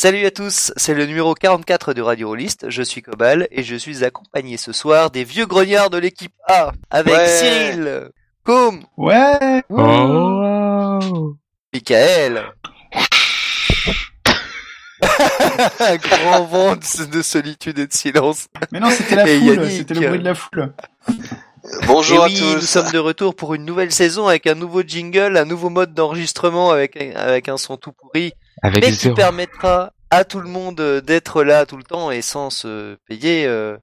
Salut à tous, c'est le numéro 44 de Radio Rollist, je suis Cobal et je suis accompagné ce soir des vieux grognards de l'équipe A avec Ouais. Cyril, Koum, Ouais Oh Michael. Un grand vent de de solitude et de silence. Mais non, c'était la Et foule, c'était le bruit de la foule. Bonjour et oui, à tous. nous sommes de retour pour une nouvelle saison avec un nouveau jingle, un nouveau mode d'enregistrement avec avec un son tout pourri, Avec mais qui zéro. permettra à tout le monde euh, d'être là tout le temps et sans se payer euh,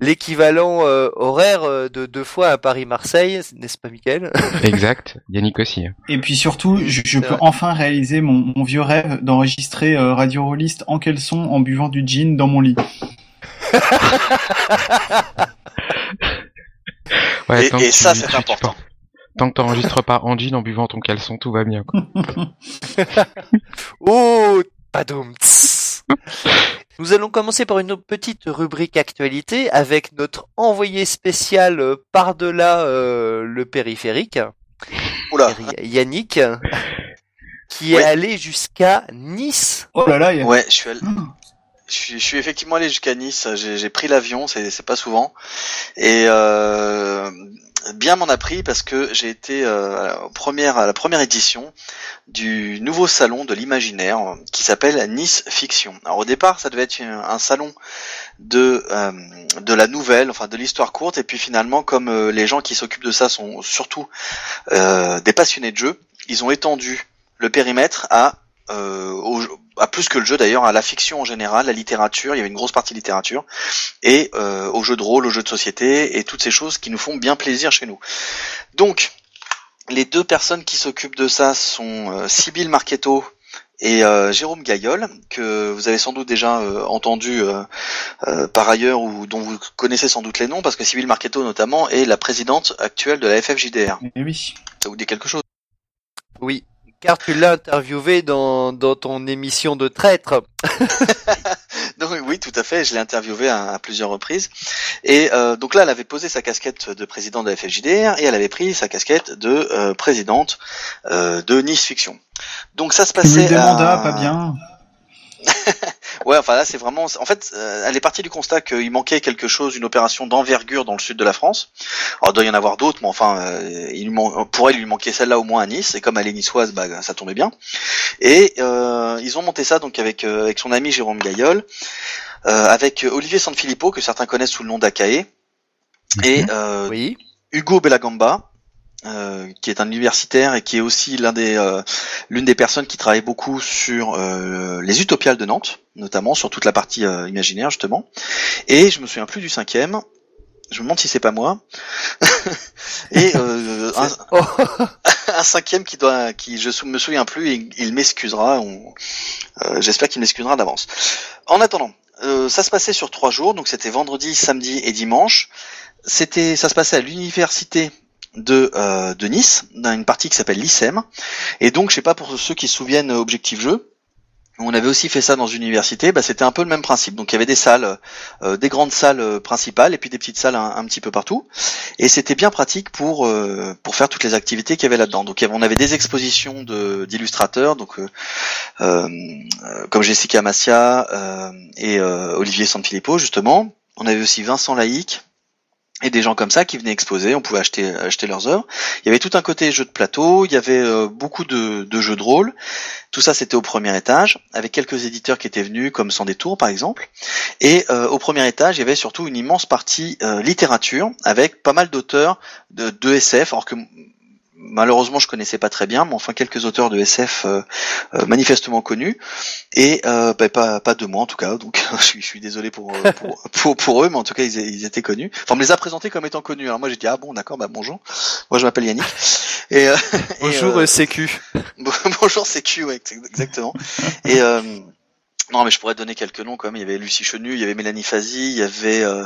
l'équivalent euh, horaire de deux fois à Paris-Marseille, n'est-ce pas Michael Exact. Yannick aussi. Et puis surtout, je, peux vrai. enfin réaliser mon, mon vieux rêve d'enregistrer euh, Radio Rollist en caleçon en buvant du gin dans mon lit. Ouais, Et- ça, c'est important. Tant que t'enregistres pas en jean en buvant ton caleçon, tout va bien. Quoi. Oh, padoum. Nous allons commencer par une petite rubrique actualité avec notre envoyé spécial euh, par-delà euh, le périphérique, Oula. Yannick, qui Oui. est allé jusqu'à Nice. Oh là là, il y a... Ouais, je suis allé. Hum. Je suis, je suis effectivement allé jusqu'à Nice. J'ai pris l'avion, c'est c'est pas souvent. Et euh, bien m'en a pris parce que j'ai été euh, à, la première, à la première édition du nouveau salon de l'imaginaire qui s'appelle Nice Fiction. Alors au départ, ça devait être un, un salon de euh, de la nouvelle, enfin de l'histoire courte. Et puis finalement, comme euh, les gens qui s'occupent de ça sont surtout euh, des passionnés de jeu, ils ont étendu le périmètre à euh, au- à plus que le jeu d'ailleurs, à la fiction en général, la littérature, il y avait une grosse partie littérature, et euh, aux jeux de rôle, aux jeux de société, et toutes ces choses qui nous font bien plaisir chez nous. Donc, les deux personnes qui s'occupent de ça sont euh, Sybille Marchetto et euh, Jérôme Gaillol, que vous avez sans doute déjà euh, entendu euh, euh, par ailleurs, ou dont vous connaissez sans doute les noms, parce que Sybille Marchetto notamment est la présidente actuelle de la FFJDR. Eh oui. Ça vous dit quelque chose? Oui, car tu l'as interviewé dans, dans ton émission de traître. Donc, oui, tout à fait. Je l'ai interviewé à, à plusieurs reprises. Et euh, donc là, elle avait posé sa casquette de présidente de la FFJDR et elle avait pris sa casquette de euh, présidente euh, de Nice Fiction. Donc ça se passait. à- mandats, pas bien. Ouais, enfin là, c'est vraiment. En fait, euh, elle est partie du constat qu'il manquait quelque chose, une opération d'envergure dans le sud de la France. Alors, il doit y en avoir d'autres, mais enfin, euh, il man- pour elle, il lui manquait celle-là au moins à Nice. Et comme elle est niçoise, bah, ça tombait bien. Et euh, ils ont monté ça donc avec euh, avec son ami Jérôme Gaillol, euh, avec Olivier Sanfilippo que certains connaissent sous le nom d'Akae, et euh, Oui. Hugo Bellagamba, euh, qui est un universitaire et qui est aussi l'un des euh, l'une des personnes qui travaille beaucoup sur euh, les utopiales de Nantes, notamment sur toute la partie euh, imaginaire justement. Et je me souviens plus du cinquième. Je me demande si c'est pas moi. et euh, un, Oh, un cinquième qui doit, qui je me souviens plus, il, il m'excusera. J'espère qu'il m'excusera d'avance. En attendant, euh, ça se passait sur trois jours, donc c'était vendredi, samedi et dimanche. C'était, ça se passait à l'université de de, Nice, dans une partie qui s'appelle l'ICEM. Et donc, je sais pas pour ceux qui se souviennent euh, Objectif Jeu. On avait aussi fait ça dans une université, bah, c'était un peu le même principe. Donc il y avait des salles, euh, des grandes salles euh, principales et puis des petites salles un, petit peu partout. Et c'était bien pratique pour euh, pour faire toutes les activités qu'il y avait là-dedans. Donc on avait des expositions de d'illustrateurs, donc euh, euh, euh, comme Jessica Massia euh, et euh, Olivier Sanfilippo justement. On avait aussi Vincent Laïc et des gens comme ça qui venaient exposer. On pouvait acheter acheter leurs œuvres. Il y avait tout un côté jeux de plateau. Il y avait euh, beaucoup de, jeux de rôle. Tout ça c'était au premier étage avec quelques éditeurs qui étaient venus comme Sans détour par exemple. Et euh, au premier étage, il y avait surtout une immense partie euh, littérature avec pas mal d'auteurs de, de SF, alors que malheureusement je connaissais pas très bien, mais enfin quelques auteurs de SF euh, euh, manifestement connus et euh, bah, pas pas de moi en tout cas. Donc je suis, je suis désolé pour, euh, pour pour pour eux, mais en tout cas ils, ils étaient connus. Enfin on me les a présentés comme étant connus. Alors moi j'ai dit ah bon d'accord bah bonjour. Moi je m'appelle Yannick. Et, euh, et, bonjour euh, euh. Bon- Bonjour, c'est Q, ouais, ex- exactement. Et euh, non, mais je pourrais te donner quelques noms quand même. Il y avait Lucie Chenu, il y avait Mélanie Fazi, il y avait euh,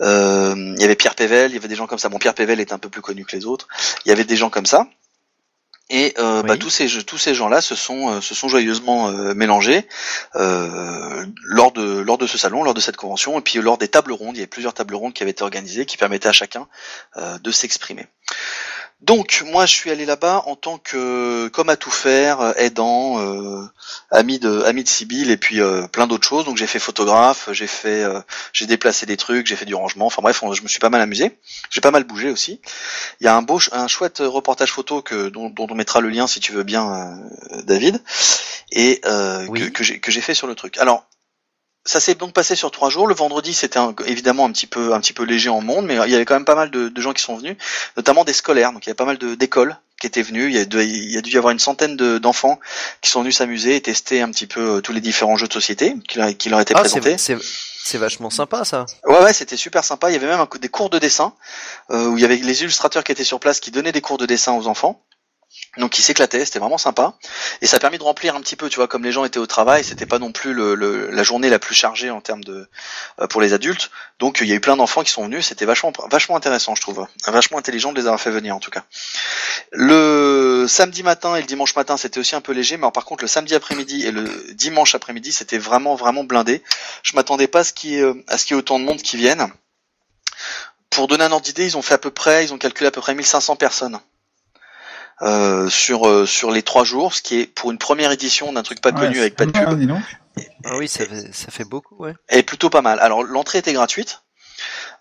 euh, il y avait Pierre Pével, il y avait des gens comme ça. Bon, Pierre Pével est un peu plus connu que les autres. Il y avait des gens comme ça. Et euh, Oui. bah, tous ces tous ces gens-là se sont euh, se sont joyeusement euh, mélangés euh, lors de lors de ce salon, lors de cette convention, et puis lors des tables rondes. Il y avait plusieurs tables rondes qui avaient été organisées, qui permettaient à chacun euh, de s'exprimer. Donc moi je suis allé là-bas en tant que comme à tout faire, aidant, euh, ami de ami de Sibyl et puis euh, plein d'autres choses. Donc j'ai fait photographe, j'ai fait euh, j'ai déplacé des trucs, j'ai fait du rangement. Enfin bref, on- je me suis pas mal amusé. J'ai pas mal bougé aussi. Il y a un beau un chouette reportage photo que dont, dont on mettra le lien si tu veux bien euh, David et euh, Oui. que, que j'ai que j'ai fait sur le truc. Alors ça s'est donc passé sur trois jours. Le vendredi, c'était évidemment un petit peu un petit peu léger en monde, mais il y avait quand même pas mal de, de gens qui sont venus, notamment des scolaires. Donc il y avait pas mal d'écoles qui étaient venues. Il y a, dû- il y a dû y avoir une centaine de- d'enfants qui sont venus s'amuser et tester un petit peu euh, tous les différents jeux de société qui, leur- qui leur étaient Ah, présentés. c'est, vachement sympa ça. Ouais, ouais, c'était super sympa. Il y avait même un des cours de dessin euh, où il y avait les illustrateurs qui étaient sur place qui donnaient des cours de dessin aux enfants. Donc ils s'éclataient, c'était vraiment sympa. Et ça a permis de remplir un petit peu, tu vois, comme les gens étaient au travail, c'était pas non plus le, la journée la plus chargée en termes de euh, pour les adultes. Donc il y a eu plein d'enfants qui sont venus, c'était vachement vachement intéressant, je trouve. Vachement intelligent de les avoir fait venir en tout cas. Le samedi matin et le dimanche matin, c'était aussi un peu léger, mais par contre le samedi après-midi et le dimanche après-midi, c'était vraiment vraiment blindé. Je m'attendais pas à ce qu'il y ait, euh, y autant de monde qui viennent. Pour donner un ordre d'idée, ils ont fait à peu près, ils ont calculé à peu près 1500 personnes. Euh, sur euh, sur les trois jours, ce qui est pour une première édition d'un truc pas Ouais, connu avec pas de c'est pub. Ah oui, ça fait, ça fait beaucoup, ouais. est plutôt pas mal. Alors l'entrée était gratuite,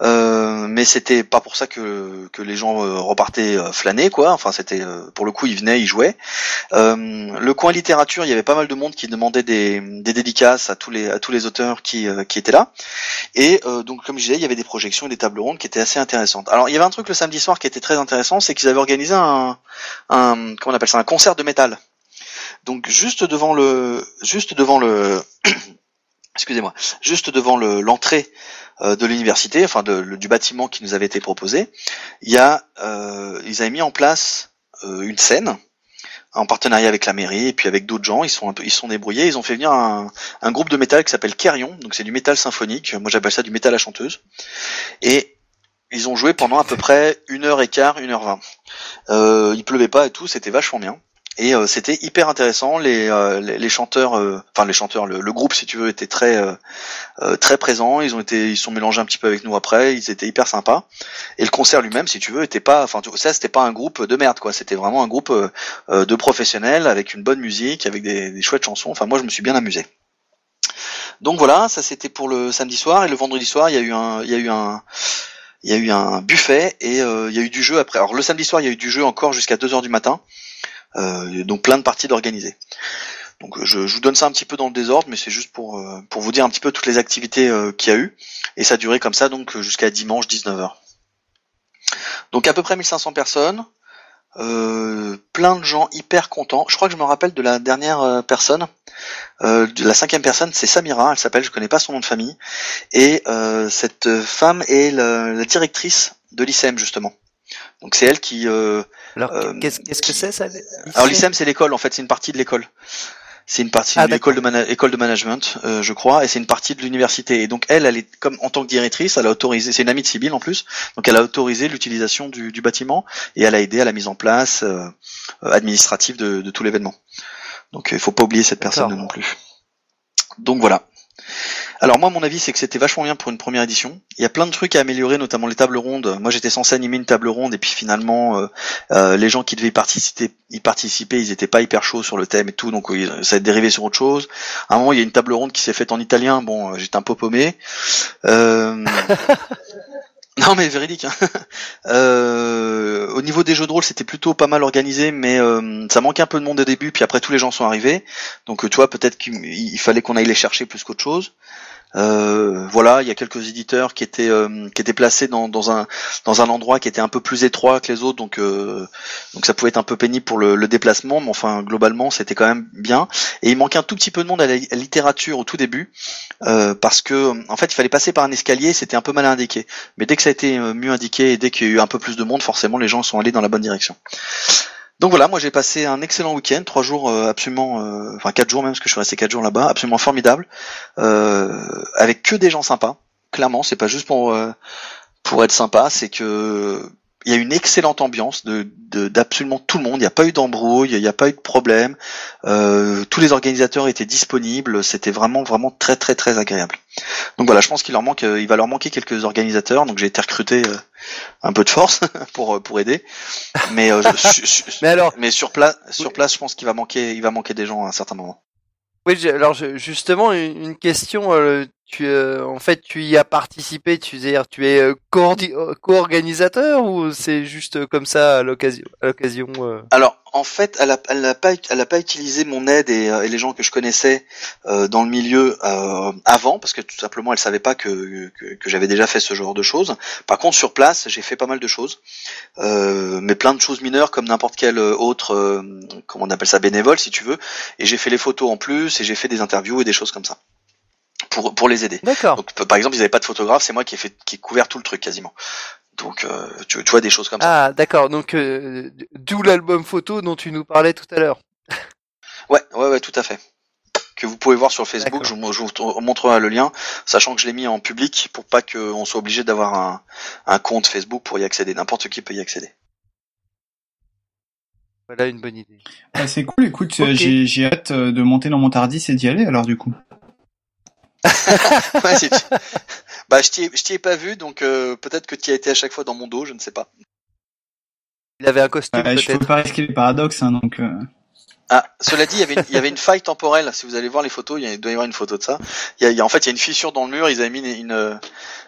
euh, mais c'était pas pour ça que que les gens euh, repartaient euh, flâner quoi. Enfin c'était euh, pour le coup ils venaient, ils jouaient. Euh, le coin littérature, il y avait pas mal de monde qui demandait des, des dédicaces à tous les à tous les auteurs qui qui étaient là. Et euh, donc comme je disais, il y avait des projections et des tables rondes qui étaient assez intéressantes. Alors il y avait un truc le samedi soir qui était très intéressant, c'est qu'ils avaient organisé un un comment on appelle ça un concert de métal. Donc juste devant le juste devant le excusez-moi, juste devant le- l'entrée euh, de l'université, enfin du bâtiment qui nous avait été proposé, il y a, euh, ils avaient mis en place euh, une scène en partenariat avec la mairie et puis avec d'autres gens. Ils sont un peu, ils sont débrouillés. Ils ont fait venir un, un groupe de métal qui s'appelle Kerion, donc c'est du métal symphonique. Moi j'appelle ça du métal à chanteuse. Et ils ont joué pendant à peu près une heure et quart, une heure vingt. Euh, il pleuvait pas et tout, c'était vachement bien. Et euh, c'était hyper intéressant. Les, euh, les, chanteurs, euh, enfin les chanteurs, le, le groupe si tu veux était très euh, euh, très présent. Ils ont été, ils sont mélangés un petit peu avec nous après. Ils étaient hyper sympas. Et le concert lui-même, si tu veux, était pas, enfin ça c'était pas un groupe de merde quoi. C'était vraiment un groupe euh, de professionnels avec une bonne musique, avec des, des chouettes chansons. Enfin moi je me suis bien amusé. Donc voilà, ça c'était pour le samedi soir et le vendredi soir il y a eu un, il y a eu un il y a eu un buffet et il y a eu du jeu après. Alors le samedi soir, il y a eu du jeu encore jusqu'à 2 heures du matin. Euh, donc plein de parties d'organiser. Donc je, je vous donne ça un petit peu dans le désordre, mais c'est juste pour euh, pour vous dire un petit peu toutes les activités euh, qu'il y a eu. Et ça a duré comme ça donc jusqu'à dimanche 19h. Donc à peu près 1500 personnes, euh, plein de gens hyper contents. Je crois que je me rappelle de la dernière euh, personne, euh, de la cinquième personne, c'est Samira, elle s'appelle, je connais pas son nom de famille. Et euh, cette femme est la, la directrice de l'ICEM justement. Donc c'est elle qui. euh, Alors, Euh, qu'est-ce, qu'est-ce que c'est ça Alors l'ICEM c'est l'école en fait, c'est une partie de l'école. C'est une partie Ah, de l'école de, école de management, euh, je crois, et c'est une partie de l'université. Et donc elle, elle est comme en tant que directrice, elle a autorisé, c'est une amie de Sibyl en plus, donc elle a autorisé l'utilisation du, du bâtiment et elle a aidé à la mise en place euh, euh, administrative de, de tout l'événement. Donc il faut pas oublier cette personne non plus. Donc voilà. Alors moi mon avis c'est que c'était vachement bien pour une première édition. Il y a plein de trucs à améliorer, notamment les tables rondes. Moi j'étais censé animer une table ronde et puis finalement euh, euh, les gens qui devaient y participer, y participer, ils étaient pas hyper chauds sur le thème et tout, donc oui, ça a dérivé sur autre chose. À un moment il y a une table ronde qui s'est faite en italien. Bon euh, j'étais un peu paumé. Euh... Non mais véridique. Hein. Euh, au niveau des jeux de rôle, c'était plutôt pas mal organisé, mais euh, ça manquait un peu de monde au début. Puis après, tous les gens sont arrivés. Donc euh, tu vois, peut-être qu'il il fallait qu'on aille les chercher plus qu'autre chose. Euh, voilà, il y a quelques éditeurs qui étaient euh, qui étaient placés dans, dans un dans un endroit qui était un peu plus étroit que les autres, donc euh, donc ça pouvait être un peu pénible pour le, déplacement, mais enfin globalement c'était quand même bien. Et il manquait un tout petit peu de monde à la, littérature au tout début, parce que en fait il fallait passer par un escalier, c'était un peu mal indiqué. Mais dès que ça a été mieux indiqué et dès qu'il y a eu un peu plus de monde, forcément les gens sont allés dans la bonne direction. Donc voilà, moi j'ai passé un excellent week-end, trois jours euh, absolument, euh, enfin quatre jours même, parce que je suis resté quatre jours là-bas, absolument formidable, euh, avec que des gens sympas. Clairement, c'est pas juste pour euh, pour être sympa, c'est que il y a une excellente ambiance de de- d'absolument tout le monde. Il n'y a pas eu d'embrouille, il n'y a pas eu de problème. Euh, tous les organisateurs étaient disponibles. C'était vraiment vraiment très très très agréable. Donc voilà, je pense qu'il leur manque, euh, il va leur manquer quelques organisateurs. Donc j'ai été recruté euh, un peu de force pour pour aider. Mais euh, je- je- je- Mais alors, mais sur place, sur place, je pense qu'il va manquer, il va manquer des gens à un certain moment. oui, alors justement une, une question. Euh, tu, euh, en fait, tu y as participé. Tu tu es euh, euh, co-organisateur ou c'est juste comme ça à l'occasion, euh? Alors, en fait, elle a, elle a pas, elle a pas utilisé mon aide et, euh, et les gens que je connaissais euh, dans le milieu euh, avant, parce que tout simplement, elle savait pas que, que, que j'avais déjà fait ce genre de choses. Par contre, sur place, j'ai fait pas mal de choses, euh, mais plein de choses mineures comme n'importe quel autre, euh, comment on appelle ça, bénévole, si tu veux. Et j'ai fait les photos en plus, et j'ai fait des interviews et des choses comme ça pour pour les aider. D'accord. Donc, par exemple, ils n'avaient pas de photographe, c'est moi qui ai fait, qui ai couvert tout le truc quasiment. Donc, euh, tu, tu vois des choses comme ça. Ah, d'accord. Donc, euh, d'où l'album photo dont tu nous parlais tout à l'heure. Ouais, ouais, ouais, tout à fait. Que vous pouvez voir sur Facebook, je vous, je vous montrerai le lien, sachant que je l'ai mis en public pour pas qu'on soit obligé d'avoir un, un compte Facebook pour y accéder. N'importe qui peut y accéder. Voilà une bonne idée. Bah, c'est cool, écoute, Ok. j'ai j'ai hâte euh, de monter dans mon Tardis et d'y aller alors du coup. Ouais, bah, je t'y ai, je t'y ai pas vu, donc euh, peut-être que tu y as été à chaque fois dans mon dos, je ne sais pas. Il avait un costume Euh, je peux pas risquer les paradoxes, hein, donc. euh, Ah, cela dit, il y avait une, il y avait une faille temporelle. Si vous allez voir les photos, il, y a- il doit y avoir une photo de ça. Il y a, il y a- en fait, il y a une fissure dans le mur. Ils avaient mis une, une,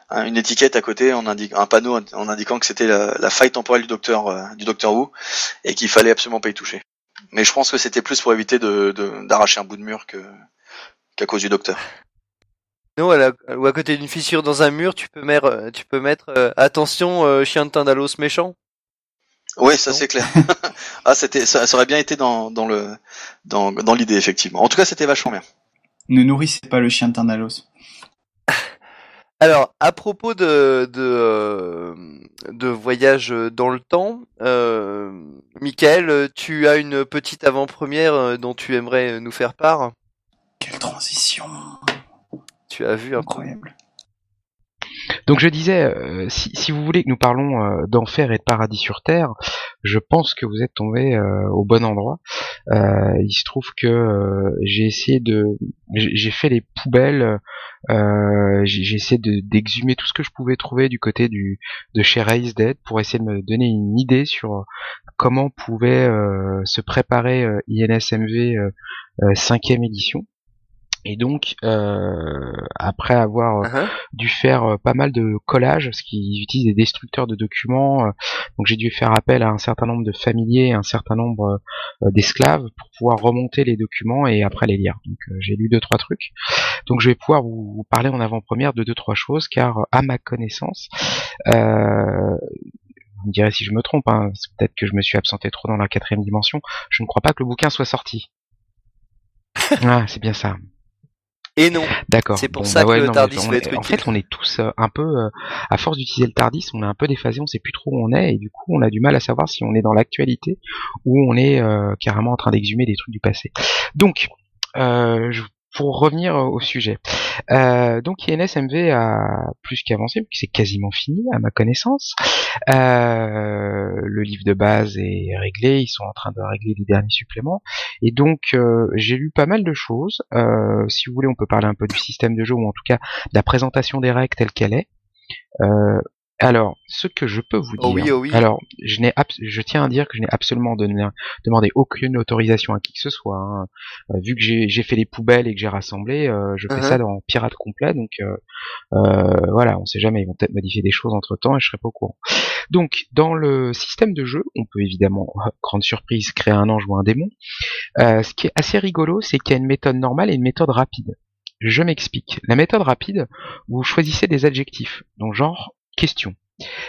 un- une étiquette à côté, en indique, un panneau en indiquant que c'était la, la faille temporelle du docteur, euh, du docteur Who, et qu'il fallait absolument pas y toucher. Mais je pense que c'était plus pour éviter de de- d'arracher un bout de mur que qu'à cause du docteur. Non, à la- ou à côté d'une fissure dans un mur, tu peux mettre, euh, tu peux mettre euh, attention, euh, chien de Tindalos méchant. Oui, ça c'est clair. ah, c'était, ça, ça aurait bien été dans, dans le, dans, dans l'idée effectivement. En tout cas, c'était vachement bien. Ne nourrissez pas le chien de Tarnalos. Alors, à propos de de, de voyage dans le temps, euh, Michael, tu as une petite avant-première dont tu aimerais nous faire part? Quelle transition Tu as vu incroyable. Donc je disais, euh, si, si vous voulez que nous parlons euh, d'enfer et de paradis sur terre, je pense que vous êtes tombé euh, au bon endroit. Il se trouve que j'ai essayé de, j'ai fait les poubelles, j'ai essayé de d'exhumer tout ce que je pouvais trouver du côté de chez Raised Dead pour essayer de me donner une idée sur comment pouvait se préparer INSMV euh, euh, cinquième édition. Et donc, euh, après avoir euh, Hein dû faire euh, pas mal de collages parce qu'ils utilisent des destructeurs de documents. euh, donc j'ai dû faire appel à un certain nombre de familiers, un certain nombre euh, d'esclaves pour pouvoir remonter les documents et après les lire. Donc j'ai lu deux trois trucs. Donc je vais pouvoir vous, vous parler en avant-première de deux trois choses car à ma connaissance, euh, vous me direz si je me trompe, hein, peut-être que je me suis absenté trop dans la quatrième dimension. Je ne crois pas que le bouquin soit sorti. ah, c'est bien ça. Et non. D'accord. C'est pour Bon, ça bah ouais, que le Tardis va est- être En utile. fait, on est tous euh, un peu, euh, à force d'utiliser le Tardis, on est un peu déphasé, on sait plus trop où on est, et du coup, on a du mal à savoir si on est dans l'actualité ou on est euh, carrément en train d'exhumer des trucs du passé. Donc, euh, je- pour revenir au sujet, euh, donc INSMV a plus qu'avancé, c'est quasiment fini à ma connaissance. Euh, le livre de base est réglé, ils sont en train de régler les derniers suppléments. Et donc euh, j'ai lu pas mal de choses. Euh, si vous voulez, on peut parler un peu du système de jeu ou en tout cas de la présentation des règles telle qu'elle est. alors, ce que je peux vous dire. Oh oui, oh oui. Alors, je n'ai, abs- je tiens à dire que je n'ai absolument donné, demandé aucune autorisation à qui que ce soit. hein. Euh, vu que j'ai, j'ai fait les poubelles et que j'ai rassemblé, euh, je fais Mhm. ça dans pirate complet. Donc, euh, voilà, on sait jamais. Ils vont peut-être modifier des choses entre temps et je serai pas au courant. Donc, dans le système de jeu, on peut évidemment, grande surprise, créer un ange ou un démon. Euh, ce qui est assez rigolo, c'est qu'il y a une méthode normale et une méthode rapide. Je m'explique. La méthode rapide, vous choisissez des adjectifs, donc genre question.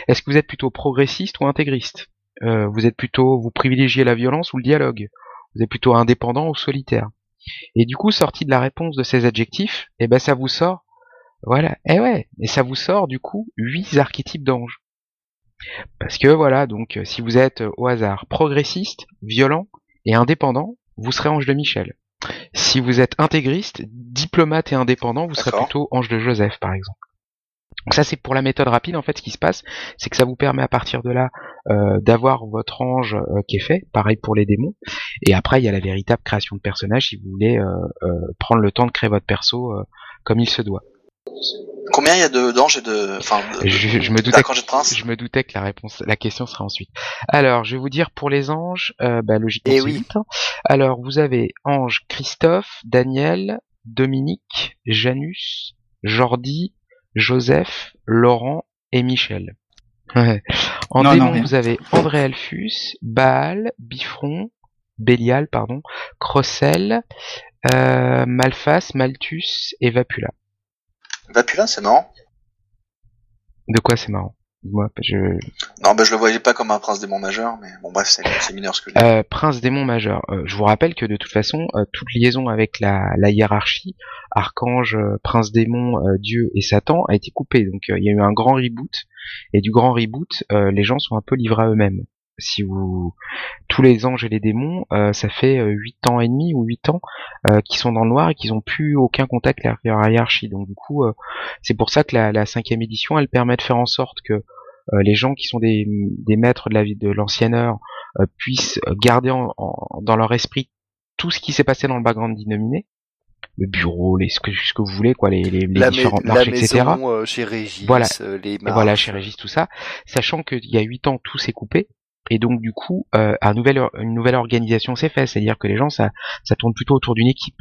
Est-ce que vous êtes plutôt progressiste ou intégriste? Euh, Vous êtes plutôt, vous privilégiez la violence ou le dialogue? Vous êtes plutôt indépendant ou solitaire? Et du coup, sorti de la réponse de ces adjectifs, eh ben ça vous sort, voilà, eh ouais, et ça vous sort du coup huit archétypes d'anges. Parce que voilà, donc si vous êtes euh, au hasard progressiste, violent et indépendant, vous serez ange de Michel. Si vous êtes intégriste, diplomate et indépendant, vous serez plutôt ange de Joseph, par exemple. Donc ça c'est pour la méthode rapide. En fait, ce qui se passe, c'est que ça vous permet à partir de là euh, d'avoir votre ange euh, qui est fait. Pareil pour les démons. Et après, il y a la véritable création de personnage si vous voulez euh, euh, prendre le temps de créer votre perso euh, comme il se doit. Combien il y a de d'anges et de, enfin, de- Je, je me doutais, d'archanges et de princes? je me doutais que la réponse, la question sera ensuite. Alors, je vais vous dire pour les anges, euh, bah, logiquement Eh c'est oui. hein. Alors, vous avez ange Christophe, Daniel, Dominique, Janus, Jordi, Joseph, Laurent et Michel. Ouais. En Non, démon, vous avez André Alphus, Baal, Bifron, Bélial, pardon, Crossel, euh, Malphas, Malthus et Vapula. Vapula, c'est marrant. De quoi c'est marrant? Je... Non, bah, je le voyais pas comme un prince démon majeur, mais bon, bref, c'est mineur ce que je dis. Euh, prince démon majeur. Euh, je vous rappelle que de toute façon, euh, toute liaison avec la, la hiérarchie, archange, prince démon, euh, Dieu et Satan a été coupée. Donc il y a eu un grand reboot. Et du grand reboot, euh, les gens sont un peu livrés à eux-mêmes. Si vous tous les anges et les démons, euh, ça fait euh, huit ans et demi ou huit ans euh, qu'ils sont dans le noir et qu'ils ont plus aucun contact avec la hiérarchie. Donc du coup, euh, c'est pour ça que la, la cinquième édition, elle permet de faire en sorte que euh, les gens qui sont des, des maîtres de la vie de l'ancienne heure euh, puissent garder en- en- dans leur esprit tout ce qui s'est passé dans le background dénominé, le bureau, les, ce, que, ce que vous voulez, quoi, les, les, les différentes la marches, etc. euh, chez Régis, Voilà. les marches. voilà, chez Régis, tout ça, sachant qu'il y a huit ans, tout s'est coupé, et donc du coup, euh, une nouvelle organisation s'est faite, c'est-à-dire que les gens, ça, ça tourne plutôt autour d'une équipe.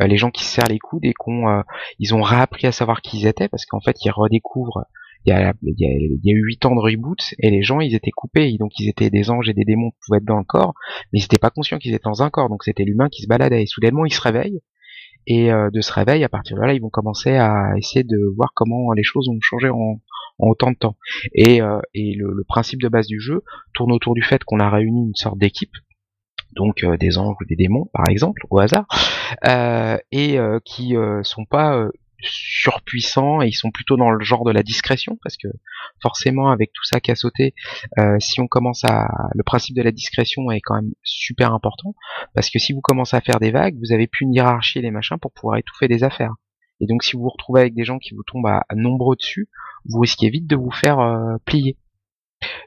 Euh, les gens qui se serrent les coudes et qu'on, euh, ils ont réappris à savoir qui ils étaient, parce qu'en fait, ils redécouvrent. Il y a eu huit ans de reboot et les gens ils étaient coupés donc ils étaient des anges et des démons qui pouvaient être dans le corps mais ils n'étaient pas conscients qu'ils étaient dans un corps donc c'était l'humain qui se baladait et soudainement ils se réveillent et euh, de ce réveil à partir de là ils vont commencer à essayer de voir comment les choses ont changé en, en autant de temps. Et, euh, le, principe de base du jeu tourne autour du fait qu'on a réuni une sorte d'équipe donc euh, des anges ou des démons par exemple au hasard et qui sont pas surpuissants et ils sont plutôt dans le genre de la discrétion parce que forcément avec tout ça qui a sauté euh, si on commence à le principe de la discrétion est quand même super important parce que si vous commencez à faire des vagues vous avez plus une hiérarchie et les machins pour pouvoir étouffer des affaires. Et donc si vous vous retrouvez avec des gens qui vous tombent à, à nombreux dessus vous risquez vite de vous faire euh, plier.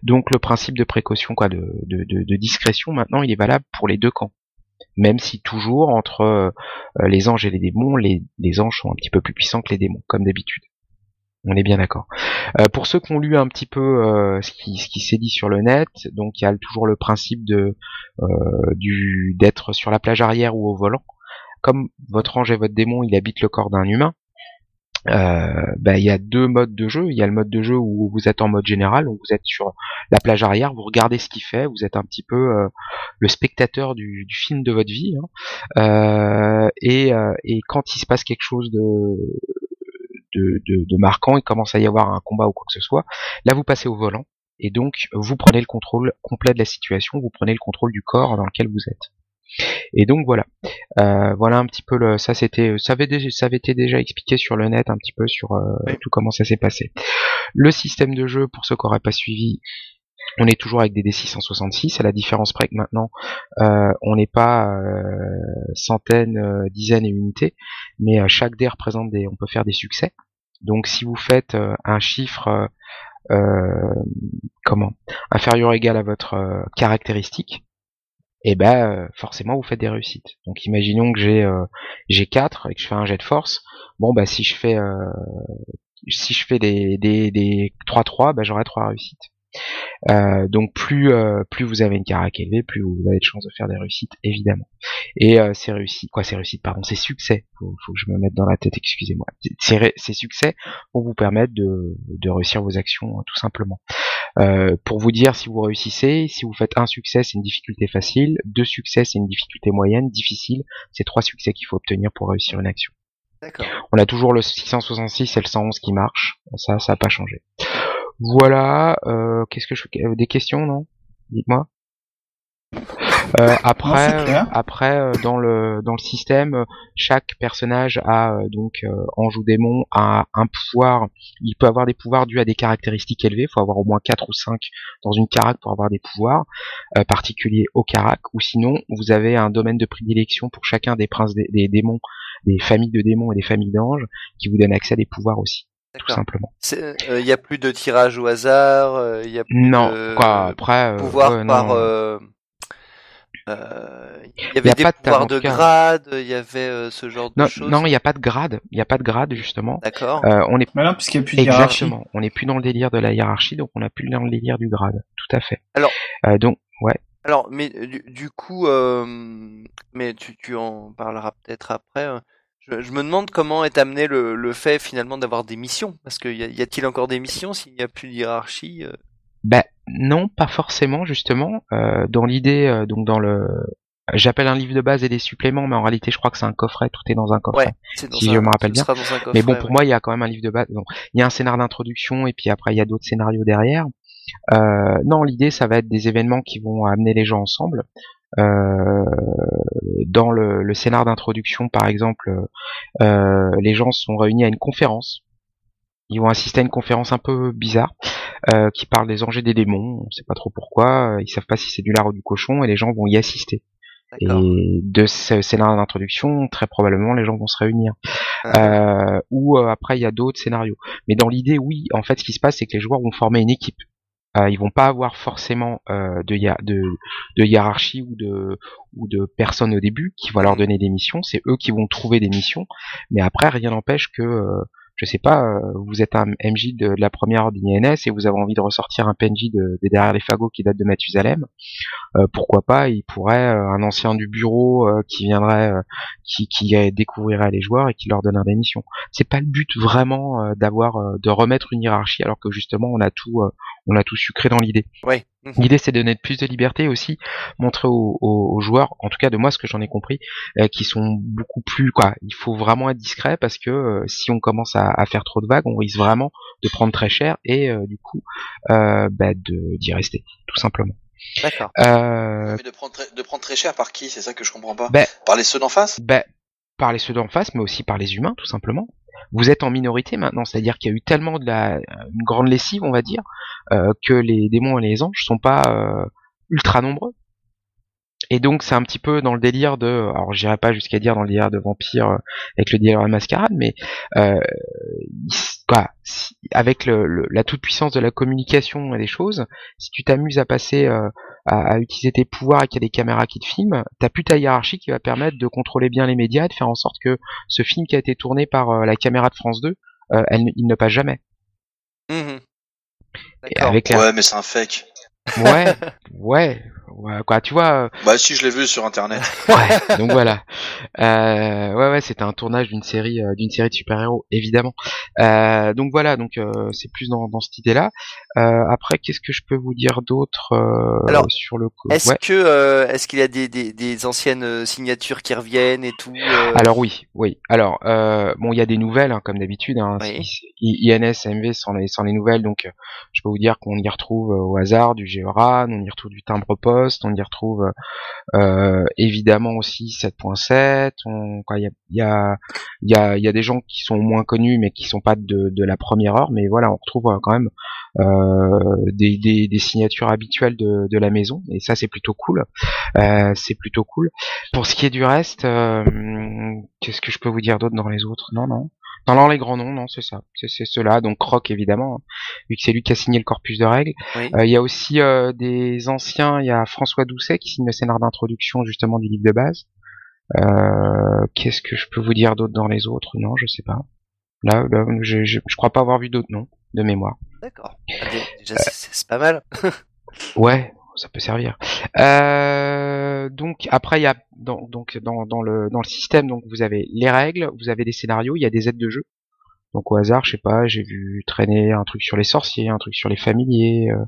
Donc le principe de précaution quoi de, de, de, de discrétion maintenant il est valable pour les deux camps même si toujours entre euh, les anges et les démons, les, anges sont un petit peu plus puissants que les démons, comme d'habitude. On est bien d'accord. Euh, pour ceux qui ont lu un petit peu euh, ce qui, ce s'est dit sur le net, donc il y a toujours le principe de d'être sur la plage arrière ou au volant. Comme votre ange et votre démon, il habite le corps d'un humain. Euh, bah, il y a deux modes de jeu. Il y a le mode de jeu où vous êtes en mode général, où vous êtes sur la plage arrière, vous regardez ce qu'il fait, vous êtes un petit peu euh, le spectateur du, film de votre vie. Hein. Euh, et, euh, quand il se passe quelque chose de, de, de, marquant, il commence à y avoir un combat ou quoi que ce soit, là vous passez au volant. Et donc vous prenez le contrôle complet de la situation, vous prenez le contrôle du corps dans lequel vous êtes. Et donc voilà, euh, voilà un petit peu le, ça c'était, ça avait déjà, ça avait été déjà expliqué sur le net un petit peu sur euh, oui. tout comment ça s'est passé. Le système de jeu pour ceux qui n'auraient pas suivi, on est toujours avec des D666, à la différence près que maintenant euh, on n'est pas euh, centaines, euh, dizaines et unités, mais chaque dé représente des, on peut faire des succès. Donc si vous faites euh, un chiffre comment inférieur ou égal à votre euh, caractéristique, et eh ben forcément vous faites des réussites. Donc imaginons que j'ai euh, j'ai 4 et que je fais un jet de force. Bon bah si je fais euh, si je fais des des des 3 3, bah j'aurai 3 réussites. Euh, donc plus plus vous avez une carac élevée, plus vous avez de chances de faire des réussites évidemment. Et ces réussites quoi ces réussites pardon, ces succès, faut, faut que je me mette dans la tête, excusez-moi. Ces, ces succès vont vous permettre de de réussir vos actions tout simplement. Euh, pour vous dire si vous réussissez, si vous faites un succès, c'est une difficulté facile, deux succès, c'est une difficulté moyenne, difficile, c'est trois succès qu'il faut obtenir pour réussir une action. On a toujours le 666 et le 111 qui marchent, ça, ça n'a pas changé. Voilà, euh, qu'est-ce que je fais? Des questions, non? Dites-moi. Euh, après, non, après euh, dans le dans le système, chaque personnage a euh, donc ange ou démon a un pouvoir. Il peut avoir des pouvoirs dus à des caractéristiques élevées. Il faut avoir au moins 4 ou 5 dans une carac pour avoir des pouvoirs euh, particuliers au carac. Ou sinon, vous avez un domaine de prédilection pour chacun des princes des, des démons, des familles de démons et des familles d'anges, qui vous donne accès à des pouvoirs aussi tout simplement. Il n'y a plus de tirage au hasard, il y a plus non, de quoi, après, pouvoir ouais, par euh, Euh, il y Y avait a des pas de pouvoirs de grade, il y avait euh, ce genre de Non, choses. non, il n'y a pas de grade. Il n'y a pas de grade justement. D'accord. Euh, on est non, puisqu'il n'y a plus de hiérarchie. exactement. On n'est plus dans le délire de la hiérarchie, donc on n'a plus dans le délire du grade. Tout à fait. Alors- Euh, donc ouais. Alors, mais du, du coup, euh, mais tu, tu en parleras peut-être après. euh, Je, je me demande comment est amené le, le fait finalement d'avoir des missions, parce que y a-t-il encore des missions s'il n'y a plus de hiérarchie euh Ben non, pas forcément justement. Euh, dans l'idée, euh, donc dans le, j'appelle un livre de base et des suppléments, mais en réalité, je crois que c'est un coffret. Tout est dans un coffret. Ouais, dans si un- je me rappelle bien. coffret, Mais bon, pour ouais. moi, il y a quand même un livre de base. Donc, il y a un scénario d'introduction et puis après, il y a d'autres scénarios derrière. Euh, non, l'idée, ça va être des événements qui vont amener les gens ensemble. Euh, dans le, le scénar d'introduction, par exemple, euh, les gens sont réunis à une conférence. Ils vont assister à une conférence un peu bizarre euh, qui parle des anges et des démons. On sait pas trop pourquoi. euh, Ils savent pas si c'est du lard ou du cochon et les gens vont y assister. Et de ce scénario d'introduction, très probablement, les gens vont se réunir. Ah. Euh, ou euh, après, il y a d'autres scénarios. Mais dans l'idée, oui, en fait, ce qui se passe, c'est que les joueurs vont former une équipe. Euh, ils vont pas avoir forcément euh, de, de, de hiérarchie ou de, ou de personnes au début qui vont leur donner des missions. C'est eux qui vont trouver des missions. Mais après, rien n'empêche que, euh, je sais pas, euh, vous êtes un MJ de, la première heure d'INS et vous avez envie de ressortir un PNJ de, de derrière les fagots qui date de Mathusalem. Euh, pourquoi pas Il pourrait euh, un ancien du bureau qui viendrait, qui, découvrirait les joueurs et qui leur donnerait des missions. C'est pas le but vraiment d'avoir, de remettre une hiérarchie alors que justement on a tout, on a tout sucré dans l'idée. Ouais. Mhm. L'idée c'est de donner plus de liberté aussi montrer aux, aux- aux joueurs, en tout cas de moi ce que j'en ai compris, euh, qui sont beaucoup plus quoi. Il faut vraiment être discret parce que euh, si on commence à, à faire trop de vagues, on risque vraiment de prendre très cher et euh, du coup euh, bah, de d'y rester tout simplement. D'accord. Euh, Mais de prendre, très, de prendre très cher par qui? C'est ça que je comprends pas. Ben- par les ceux d'en face? Bah, par les ceux d'en face, mais aussi par les humains tout simplement. Vous êtes en minorité maintenant, c'est-à-dire qu'il y a eu tellement de la une grande lessive, on va dire, euh, que les démons et les anges sont pas euh, ultra nombreux. Et donc c'est un petit peu dans le délire de, alors j'irai pas jusqu'à dire dans le délire de vampire euh, avec le délire de la mascarade, mais euh, quoi, si- avec le, le- la toute puissance de la communication et des choses, si tu t'amuses à passer euh, à, à utiliser tes pouvoirs et qu'il y a des caméras qui te filment, t'as plus ta hiérarchie qui va permettre de contrôler bien les médias et de faire en sorte que ce film qui a été tourné par euh, la caméra de France 2, euh, elle, il ne passe jamais. Et D'accord. avec la... Ouais, mais c'est un fake. Ouais, ouais, ouais, quoi, tu vois. euh, Bah si, je l'ai vu sur internet. Ouais, donc voilà. Euh, ouais, ouais, c'était un tournage d'une série, euh, d'une série de super-héros, évidemment. Euh, donc voilà, donc euh, c'est plus dans, dans cette idée-là. Euh, après, qu'est-ce que je peux vous dire d'autre euh, Alors, sur le coup Est-ce Ouais. que euh, est-ce qu'il y a des, des, des anciennes signatures qui reviennent et tout euh, Alors oui, oui. Alors euh, bon, il y a des nouvelles hein, comme d'habitude. Hein, Oui. INS, AMV sont les, sont les nouvelles, donc je peux vous dire qu'on y retrouve euh, au hasard du Géoran, on y retrouve du timbre poste, on y retrouve euh, évidemment aussi 7.7. on- quoi, Il y a, des gens qui sont moins connus mais qui sont pas de, la première heure, mais voilà, on retrouve euh, quand même euh, des, signatures habituelles de, de la maison et ça c'est plutôt cool. C'est plutôt cool. Pour ce qui est du reste, qu'est-ce que je peux vous dire d'autre dans les autres? Non, non. Non, non, les grands noms, non, c'est ça. C'est ceux-là. Donc Croc, évidemment, hein, vu que c'est lui qui a signé le corpus de règles. Oui. Euh, Il y a aussi euh, des anciens. Il y a François Doucet qui signe le scénar d'introduction justement du livre de base. Euh, Qu'est-ce que je peux vous dire d'autre dans les autres? Non, je sais pas. Là, là je, je, je crois pas avoir vu d'autres noms de mémoire. D'accord. Déjà, c'est pas mal. Ouais, ça peut servir. Euh, donc après il y a dans, donc dans, dans le dans le système donc vous avez les règles, vous avez des scénarios, il y a des aides de jeu. Donc au hasard, je sais pas, j'ai vu traîner un truc sur les sorciers, un truc sur les familiers, euh,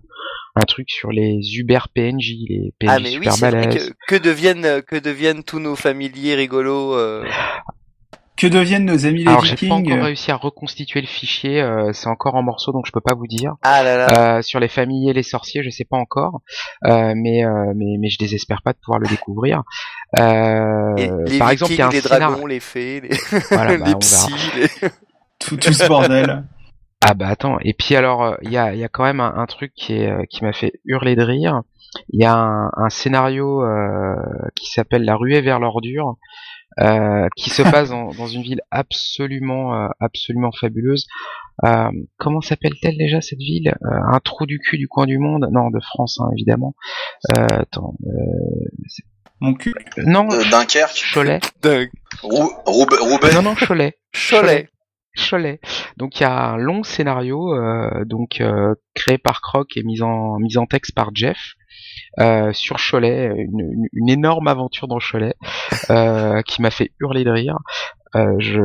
un truc sur les Uber PNJ, les PNJ ah mais oui, super c'est vrai que deviennent que deviennent tous nos familiers rigolos euh, Que deviennent nos amis les Alors j'ai pas Vikings? encore réussi à reconstituer le fichier, euh, c'est encore en morceaux donc je peux pas vous dire. Ah là là. Euh, sur les familiers, les sorciers, je sais pas encore, euh, mais, euh, mais mais je désespère pas de pouvoir le découvrir. Euh, Et les par exemple, il y a un Vikings, les scénar- dragons, les fées, les, Voilà, bah, les les... tout, tout ce bordel. Ah bah attends, et puis alors euh, il y a, il y a quand même un, un truc qui, est, euh, qui m'a fait hurler de rire. Il y a un, un scénario euh, qui s'appelle La ruée vers l'ordure, euh, qui se passe dans, dans une ville absolument euh, absolument fabuleuse. Euh, comment s'appelle-t-elle déjà cette ville? Euh, Un trou du cul du coin du monde? Non, de France hein, évidemment. Euh, attends, euh, Mon cul? Non, Euh, Dunkerque, Cholet. Rou- Roube- Roubaix. Non, non, Cholet. Cholet. Cholet. Donc il y a un long scénario euh, donc euh, créé par Croc et mis en mis en texte par Jeff euh, sur Cholet, une, une- une énorme aventure dans Cholet euh, qui m'a fait hurler de rire. Euh, je,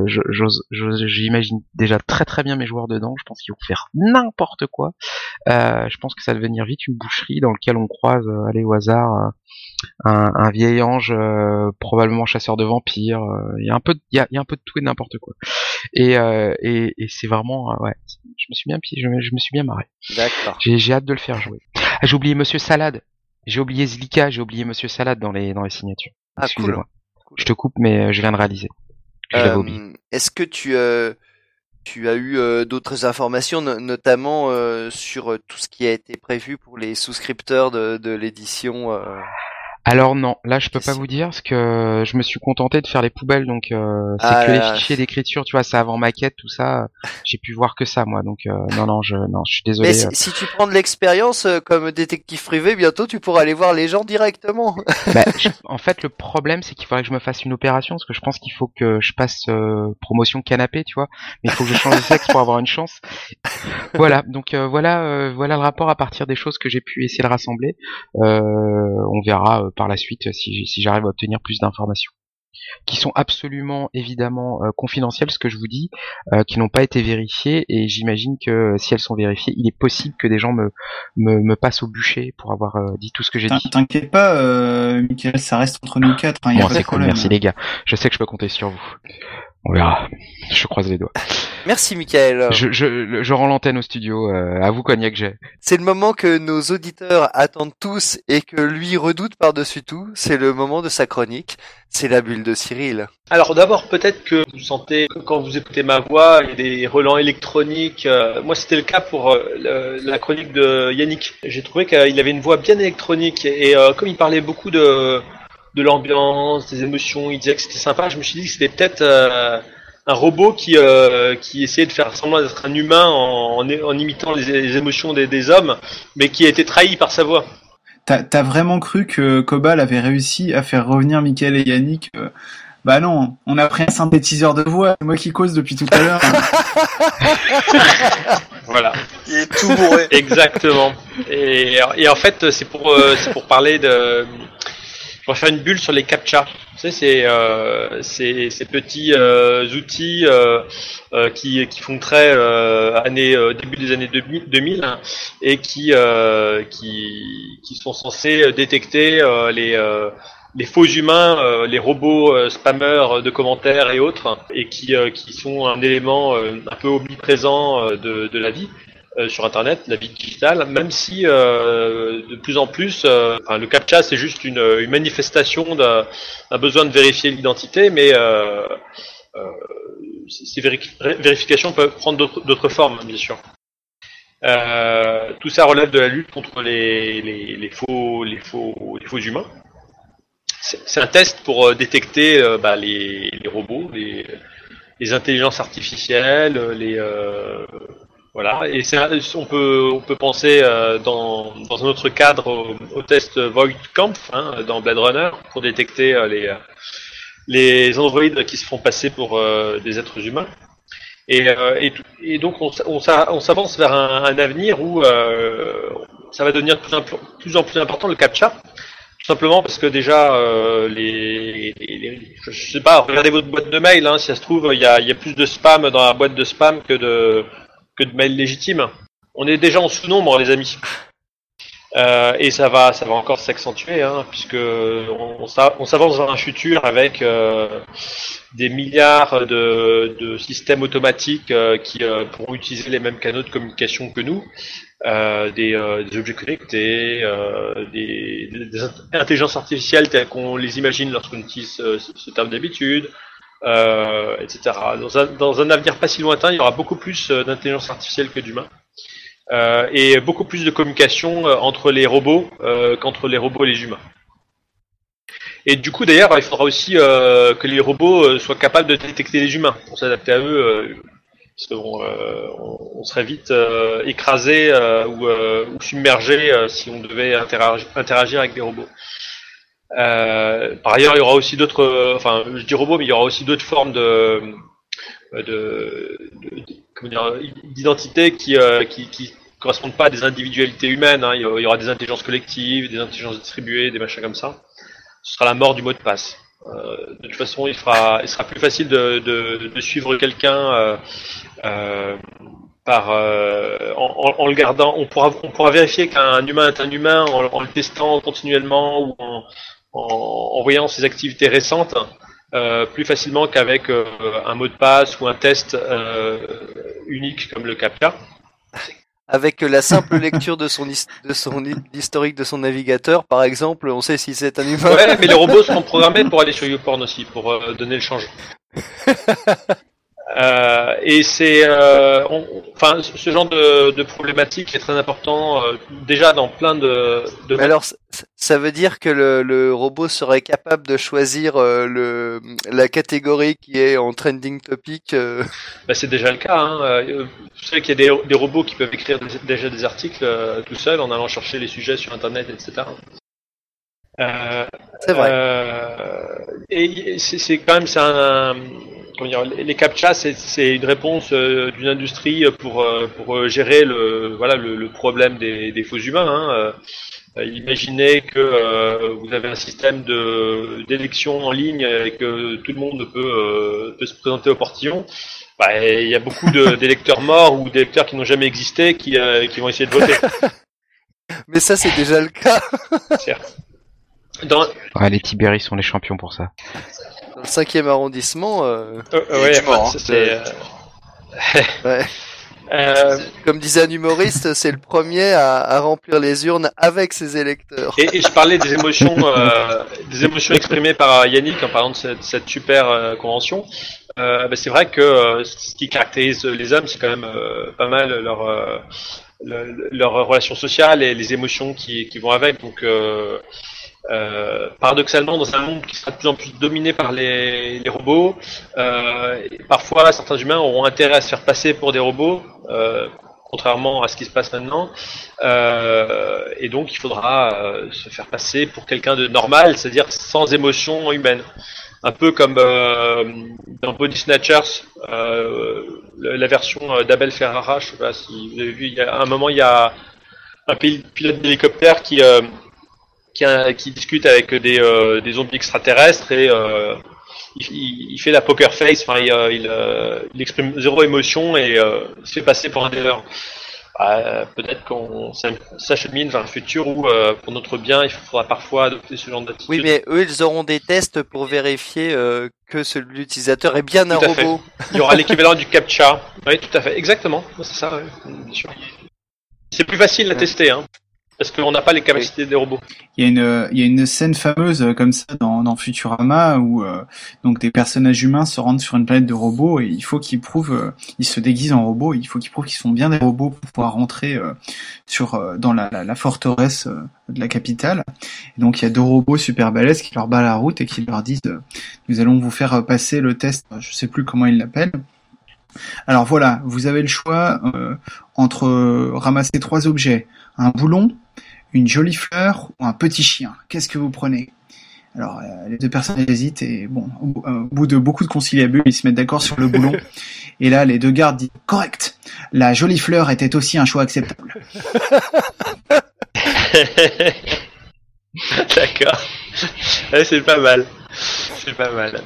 j'imagine déjà très très bien mes joueurs dedans. Je pense qu'ils vont faire n'importe quoi. Euh, je pense que ça va devenir vite une boucherie dans laquelle on croise, euh, allez au hasard, un, un vieil ange, euh, probablement chasseur de vampires. euh, Il y a un peu, il y a, il y a un peu de tout et n'importe quoi. Et, euh, et, et c'est vraiment, ouais, je me suis bien, je me, je me suis bien marré. D'accord. J'ai, j'ai hâte de le faire jouer. Ah, j'ai oublié Monsieur Salade. J'ai oublié Zlika, j'ai oublié Monsieur Salade dans les dans les signatures. Ah, cool. Excusez-moi. Cool. Je te coupe, mais euh, je viens de réaliser. Je Euh, oublié. Est-ce que tu euh, tu as eu euh, d'autres informations, no- notamment euh, sur tout ce qui a été prévu pour les souscripteurs de, de l'édition euh, Alors non, là je peux pas vous dire parce que je me suis contenté de faire les poubelles, donc euh, c'est Ah que là là. les fichiers d'écriture, tu vois, ça avant maquette, tout ça. J'ai pu voir que ça, moi. Donc euh, non, non, je, non, je suis désolé. Mais si, tu prends de l'expérience euh, comme détective privé, bientôt tu pourras aller voir les gens directement. Bah, je- en fait, le problème, c'est qu'il faudrait que je me fasse une opération, parce que je pense qu'il faut que je passe euh, promotion canapé, tu vois. Mais il faut que je change de sexe pour avoir une chance. Voilà, donc euh, voilà, euh, voilà le rapport à partir des choses que j'ai pu essayer de rassembler. Euh, on verra euh, par la suite si, si j'arrive à obtenir plus d'informations qui sont absolument évidemment euh, confidentielles, ce que je vous dis, euh, qui n'ont pas été vérifiées, et j'imagine que euh, si elles sont vérifiées, il est possible que des gens me, me, me passent au bûcher pour avoir euh, dit tout ce que j'ai dit. T'inquiète pas, euh, Michael, ça reste entre nous quatre. Hein, y a Bon, pas c'est de cool, problème. merci les gars. Je sais que je peux compter sur vous. On verra. Je croise les doigts. Merci Michael. Je, je, je rends l'antenne au studio. euh, à vous, Cognac J'ai. C'est le moment que nos auditeurs attendent tous et que lui redoute par-dessus tout. C'est le moment de sa chronique. C'est la bulle de Cyril. Alors d'abord peut-être que vous sentez que quand vous écoutez ma voix il y a des relents électroniques. euh, moi c'était le cas pour euh, la chronique de Yannick. J'ai trouvé qu'il avait une voix bien électronique et euh, comme il parlait beaucoup de de l'ambiance, des émotions, il disait que c'était sympa. Je me suis dit que c'était peut-être euh, un robot qui euh, qui essayait de faire semblant d'être un humain en, en, en imitant les, les émotions des, des hommes, mais qui a été trahi par sa voix. T'as vraiment cru que Cobal avait réussi à faire revenir Michael et Yannick euh, Bah non, on a pris un synthétiseur de voix, c'est moi qui cause depuis tout à l'heure. Voilà. Il est tout bourré. Exactement. Et, et en fait, c'est pour, euh, c'est pour parler de. Je vais faire une bulle sur les captcha. Tu sais, c'est euh, ces, petits euh, outils euh, euh, qui, qui font très euh, année, euh, début des années 2000, 2000 hein, et qui, qui, qui sont censés détecter les, les faux humains, les robots spammers de commentaires et autres, et qui, qui sont un élément un peu omniprésent de, de la vie euh, sur Internet, la vie digitale, même si euh, de plus en plus, euh, enfin, le captcha c'est juste une, manifestation d'un besoin de vérifier l'identité, mais ces véri- vérifications peuvent prendre d'autres formes, bien sûr. Tout ça relève de la lutte contre les, les, faux, les, faux, les faux humains. C'est un test pour détecter bah, les, robots, les, les intelligences artificielles, les voilà. Et on peut on peut penser euh, dans dans un autre cadre au, au test Voigtkampf hein, dans Blade Runner pour détecter euh, les les androïdes qui se font passer pour euh, des êtres humains. Et, euh, et, donc on, on s'a- on s'avance vers un, avenir où euh, ça va devenir de plus en plus, important le captcha. Tout simplement parce que déjà, euh, les, les- je sais pas, regardez votre boîte de mail, hein, si ça se trouve, il y a, y a plus de spam dans la boîte de spam que de, de mails légitimes. On est déjà en sous-nombre, les amis. Euh, et ça va, ça va encore s'accentuer, hein, puisque on, s'a- on s'avance vers un futur avec euh, des milliards de, systèmes automatiques euh, qui pourront utiliser les mêmes canaux de communication que nous, des, objets connectés, des, des- des int- intelligences artificielles telles qu'on les imagine lorsqu'on utilise ce, ce terme d'habitude, euh, etc. Dans un, avenir pas si lointain, il y aura beaucoup plus euh, d'intelligence artificielle que d'humains. Euh, et beaucoup plus de communication entre les robots qu'entre les robots et les humains. Et du coup, d'ailleurs, il faudra aussi que les robots soient capables de détecter les humains pour s'adapter à eux, parce qu'on on, serait vite écrasé ou, submergé si on devait interagir avec des robots. Euh, par ailleurs, il y aura aussi d'autres, enfin, je dis robots, mais il y aura aussi d'autres formes de, de, de- d'identité qui, euh, qui, qui correspondent pas à des individualités humaines. hein. Il y aura- des intelligences collectives, des intelligences distribuées, des machins comme ça. Ce sera la mort du mot de passe. Euh, de toute façon, il, fera, il sera plus facile de, de, de suivre quelqu'un euh, euh, par euh, en le gardant. On pourra, on pourra vérifier qu'un humain est un humain en, en le testant continuellement ou en, en, en voyant ses activités récentes. euh, plus facilement qu'avec euh, un mot de passe ou un test euh, unique comme le CAPTCHA. Avec la simple lecture de son, de historique de son navigateur, par exemple, on sait si c'est un humain. Ouais, mais les robots seront programmés pour aller sur YouPorn aussi, pour donner le change. Euh, et c'est, euh, on- enfin, ce genre de, de problématique est très important euh, déjà dans plein de. de Mais alors, ça veut dire que le, le robot serait capable de choisir euh, le, la catégorie qui est en trending topic. euh, Bah, c'est déjà le cas. Hein. Euh, Vous savez qu'il y a des, des robots qui peuvent écrire des- déjà des articles euh, tout seuls en allant chercher les sujets sur Internet, etc. Euh, C'est vrai. Euh, et c'est quand même c'est un, comment dire, les les captcha c'est une réponse euh, d'une industrie pour euh, pour euh, gérer le voilà le, le problème des, des faux humains. Hein. Imaginez que euh, vous avez un système de d'élection en ligne et que tout le monde peut euh, peut se présenter au portillon. Bah, il y a beaucoup d'électeurs morts ou d'électeurs qui n'ont jamais existé qui euh, qui vont essayer de voter. Mais ça, c'est déjà le cas. certes. Dans, Ouais, les Tibéris sont les champions pour ça. Dans le cinquième arrondissement, euh, ouais, mort, enfin, hein. c'est, ouais. euh, comme disait un humoriste, c'est le premier à, à remplir les urnes avec ses électeurs. Et, et je parlais des émotions, euh, des émotions exprimées par Yannick en parlant de cette, cette super euh, convention. Euh, bah, c'est vrai que ce qui caractérise les hommes, c'est quand même pas mal leur le- leur relation sociale et les émotions qui, qui vont avec. Donc, euh, paradoxalement, dans un monde qui sera de plus en plus dominé par les, robots, euh, parfois certains humains auront intérêt à se faire passer pour des robots, euh, contrairement à ce qui se passe maintenant. Et donc, il faudra se faire passer pour quelqu'un de normal, c'est-à-dire sans émotion humaine. Un peu comme dans Body Snatchers, la version d'Abel Ferrara, je sais pas si vous avez vu, il y a à un moment, il y a un pil- pilote d'hélicoptère qui, qui, a- qui discute avec des, euh, des zombies extraterrestres et euh, il, fait la poker face, enfin, il, euh, il, euh, il exprime zéro émotion et euh, il se fait passer pour un des leurs. Bah, Peut-être qu'on s'achemine vers un futur où, euh, pour notre bien, il faudra parfois adopter ce genre d'attitude. Oui, mais eux, ils auront des tests pour vérifier euh, que l'utilisateur est bien un fait. robot. Il y aura l'équivalent du CAPTCHA. Oui, tout à fait. Exactement. C'est ça, bien sûr. C'est plus facile à tester, hein. Parce qu'on n'a pas les capacités des robots. Il y a une, il y a une scène fameuse euh, comme ça dans, dans Futurama où euh, donc des personnages humains se rendent sur une planète de robots et il faut qu'ils prouvent, euh, ils se déguisent en robots, et il faut qu'ils prouvent qu'ils sont bien des robots pour pouvoir rentrer euh, sur euh, dans la, la, la forteresse euh, de la capitale. Et donc il y a deux robots super balèzes qui leur battent la route et qui leur disent euh, nous allons vous faire passer le test, je sais plus comment ils l'appellent. Alors voilà, vous avez le choix euh, entre euh, ramasser trois objets, un boulon, une jolie fleur ou un petit chien? Qu'est-ce que vous prenez? Alors, euh, les deux personnes hésitent et bon, au, bout- au bout de beaucoup de conciliabule, ils se mettent d'accord sur le boulon. et là, les deux gardes disent correct. La jolie fleur était aussi un choix acceptable. D'accord. Ouais, c'est pas mal. C'est pas mal.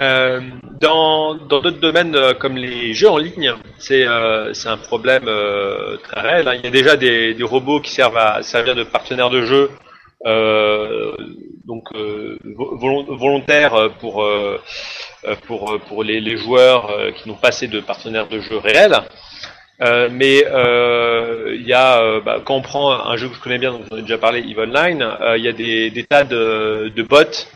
Euh, dans d'autres domaines euh, comme les jeux en ligne, c'est euh, un problème euh, très réel. hein. Il y a déjà des, des robots qui servent à servir de partenaires de jeu, euh, donc vo- volon- volontaires pour pour pour les, les joueurs qui n'ont pas assez de partenaires de jeu réels. Euh, mais euh, il y a, euh, bah, quand on prend un jeu que je connais bien, dont j'en ai déjà parlé, Eve Online, il y a des, tas de, bots,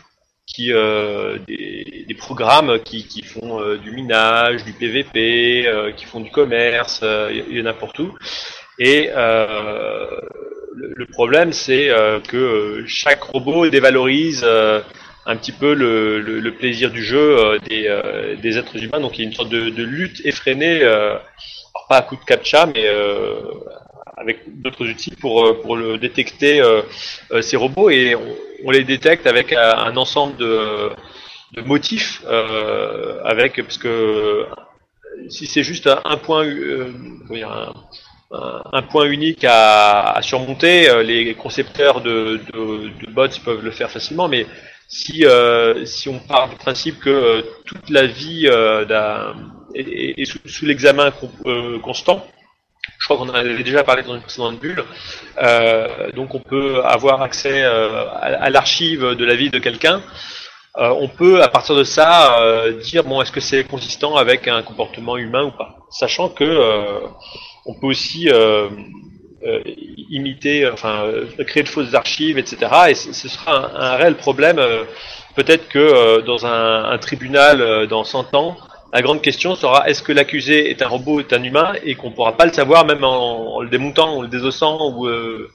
qui, euh, des, programmes qui, qui font du minage, du PVP, qui font du commerce, il y, en a pour tout. Et le, le problème, c'est que chaque robot dévalorise un petit peu le, plaisir du jeu euh, des, euh, des êtres humains. Donc il y a une sorte de, lutte effrénée. Euh, alors pas à coup de captcha, mais avec d'autres outils pour, pour le détecter ces robots. Et on, les détecte avec un, ensemble de, motifs, avec parce que si c'est juste un, point, un, point unique à, surmonter, les concepteurs de, de, de bots peuvent le faire facilement, mais si, euh, si on part du principe que euh, toute la vie euh, est, sous, l'examen euh, constant, je crois qu'on en avait déjà parlé dans une précédente bulle, euh, donc on peut avoir accès à, à l'archive de la vie de quelqu'un. On peut à partir de ça dire bon est-ce que c'est consistant avec un comportement humain ou pas, sachant que on peut aussi euh, euh, imiter, enfin euh, créer de fausses archives, etc. Et ce sera un, réel problème. euh, Peut-être que euh, dans un, un tribunal euh, dans 100 ans, la grande question sera est-ce que l'accusé est un robot, est un humain, et qu'on pourra pas le savoir même en, le démontant, en le désossant, ou euh,